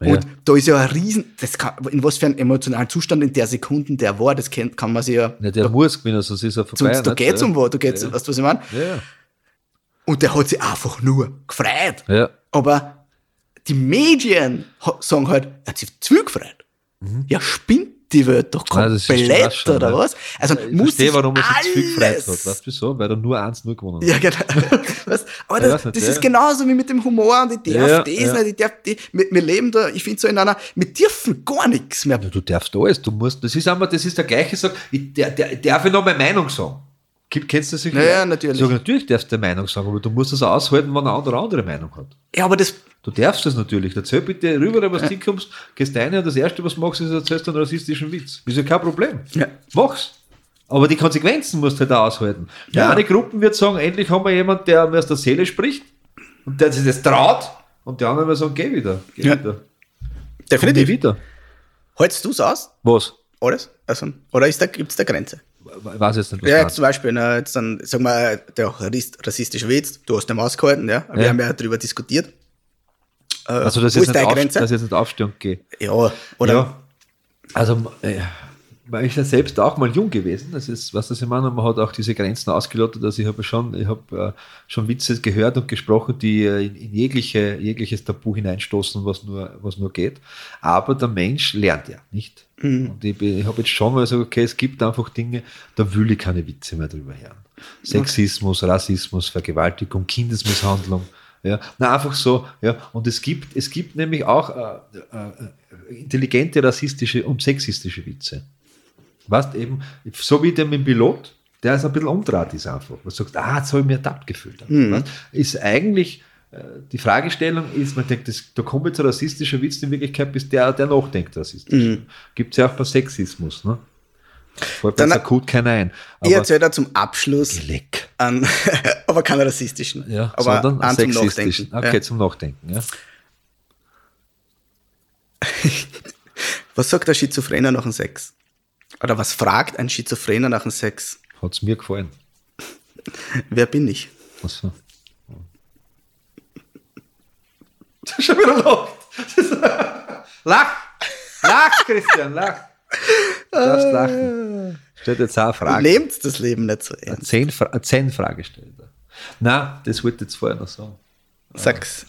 Und Ja. da ist ja ein Riesen, das kann, in was für einem emotionalen Zustand in der Sekunden der war, das kann, kann man sich ja, ja der muss gewinnen, sonst ist er vorbei. sonst, da geht's ja. um was, da geht's, Ja. weißt du, was ich meine? Ja. Und der hat sich einfach nur gefreut. Ja. Aber die Medien sagen halt, er hat sich zu viel gefreut. Ja, spinnt die Welt doch Mhm. komplett, oder ja. was? Also Ich muss verstehe, warum er sich zu viel gefreut hat. Weißt du wieso? Weil er nur 1-0 gewonnen hat. Ja, genau. Weißt, aber Ja, das, nicht, das ja. ist genauso wie mit dem Humor und ich darf Ja, das ja. nicht, ich darf die, wir, wir leben da, ich finde so in einer, wir dürfen gar nichts mehr. Ja, du darfst alles, du musst, das ist einmal, das ist der gleiche Sag, ich, der, der, darf ich noch meine Meinung sagen? Gibt- Kennst du das? Ja, ja, natürlich. Sag, natürlich darfst du deine Meinung sagen, aber du musst es aushalten, wenn ein anderer andere Meinung hat. Ja, aber das, Du darfst das natürlich. Erzähl bitte rüber, was du hinkommst, gehst rein und das Erste, was du machst, ist, erzählst du einen rassistischen Witz. Ist ja kein Problem. Ja. Mach's. Aber die Konsequenzen musst du halt auch aushalten. Die Ja. eine Gruppe wird sagen, endlich haben wir jemanden, der mir aus der Seele spricht und der sich das traut und die anderen werden sagen, geh wieder, geh Ja. wieder. Definitiv. wieder. Hältst du es aus? Was? Alles? Also, oder da, gibt's da Grenze? Weiß jetzt nicht, was Ja, jetzt zum Beispiel, na, jetzt dann, sag mal, der rassist- rassistische Witz, du hast den ausgehalten, ja. Wir Ja. haben ja darüber diskutiert. Äh, Also, dass ist jetzt, nicht auf, dass jetzt nicht aufstehen gehe. ja, oder? Ja. Also, äh, weil ich ja selbst auch mal jung gewesen. Das ist, was das ich meine, man hat auch diese Grenzen ausgelotet. Also ich habe schon, ich habe äh, schon Witze gehört und gesprochen, die äh, in, jegliche, jegliches Tabu hineinstoßen, was nur, was nur geht. Aber der Mensch lernt ja nicht. Und ich, ich habe jetzt schon mal gesagt, okay, es gibt einfach Dinge, da will ich keine Witze mehr drüber hören. Sexismus, Rassismus, Vergewaltigung, Kindesmisshandlung. Ja, na einfach so, ja. Und es gibt, es gibt nämlich auch äh, äh, intelligente rassistische und sexistische Witze. Weißt eben, so wie der mit dem Pilot, der ist ein bisschen umdraht ist einfach. Man sagt, ah, jetzt habe ich mich ertappt gefühlt. Weißt? Ist eigentlich, äh, die Fragestellung ist, man denkt, das, da kommt jetzt ein rassistischer Witz, in Wirklichkeit bis der, der nachdenkt rassistisch. Gibt es ja auch bei Sexismus, ne? Fällt mir Dann- akut keiner ein. Ich erzähle da zum Abschluss leck. an, aber keinen rassistischen. Ja, aber sondern an zum. Nachdenken. Okay, Ja. zum Nachdenken. Ja. Was sagt der Schizophrener nach dem Sex? Oder was fragt ein Schizophrener nach dem Sex? Hat es mir gefallen. Wer bin ich? Achso. Schon wieder lacht. Lach! Lach, Christian, lach! Du darfst lachen. Stellt jetzt auch eine Frage. Lebt das Leben nicht so ernst? zehn, Fra zehn Frage stellt er. Nein, das wollte ich jetzt vorher noch sagen. Sag's.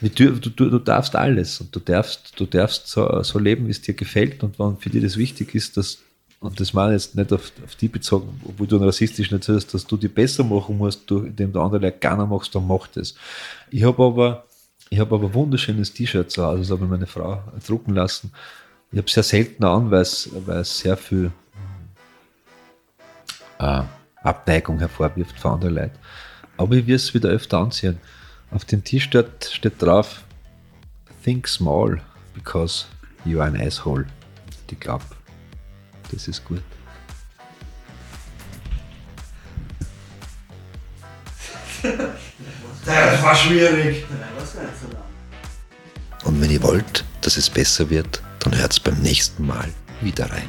Du, du, du, darfst alles und du darfst, du darfst so, so leben, wie es dir gefällt und wenn für dich das wichtig ist, dass, und das meine ich jetzt nicht auf, auf die bezogen, obwohl du einen rassistischen erzählst, dass du die besser machen musst, durch, indem du andere Leute gerne machst, dann mach das. Ich habe aber, ich habe aber ein wunderschönes T-Shirt zu Hause, das habe ich meine Frau drucken lassen. Ich habe sehr selten an, weil es, weil es sehr viel äh, Abneigung hervorwirft von anderen Leuten. Aber ich will es wieder öfter anziehen. Auf dem T-Shirt steht drauf, think small, because you are an asshole. Ich glaube, das ist gut. Das war schwierig. Und wenn ihr wollt, dass es besser wird, dann hört beim nächsten Mal wieder rein.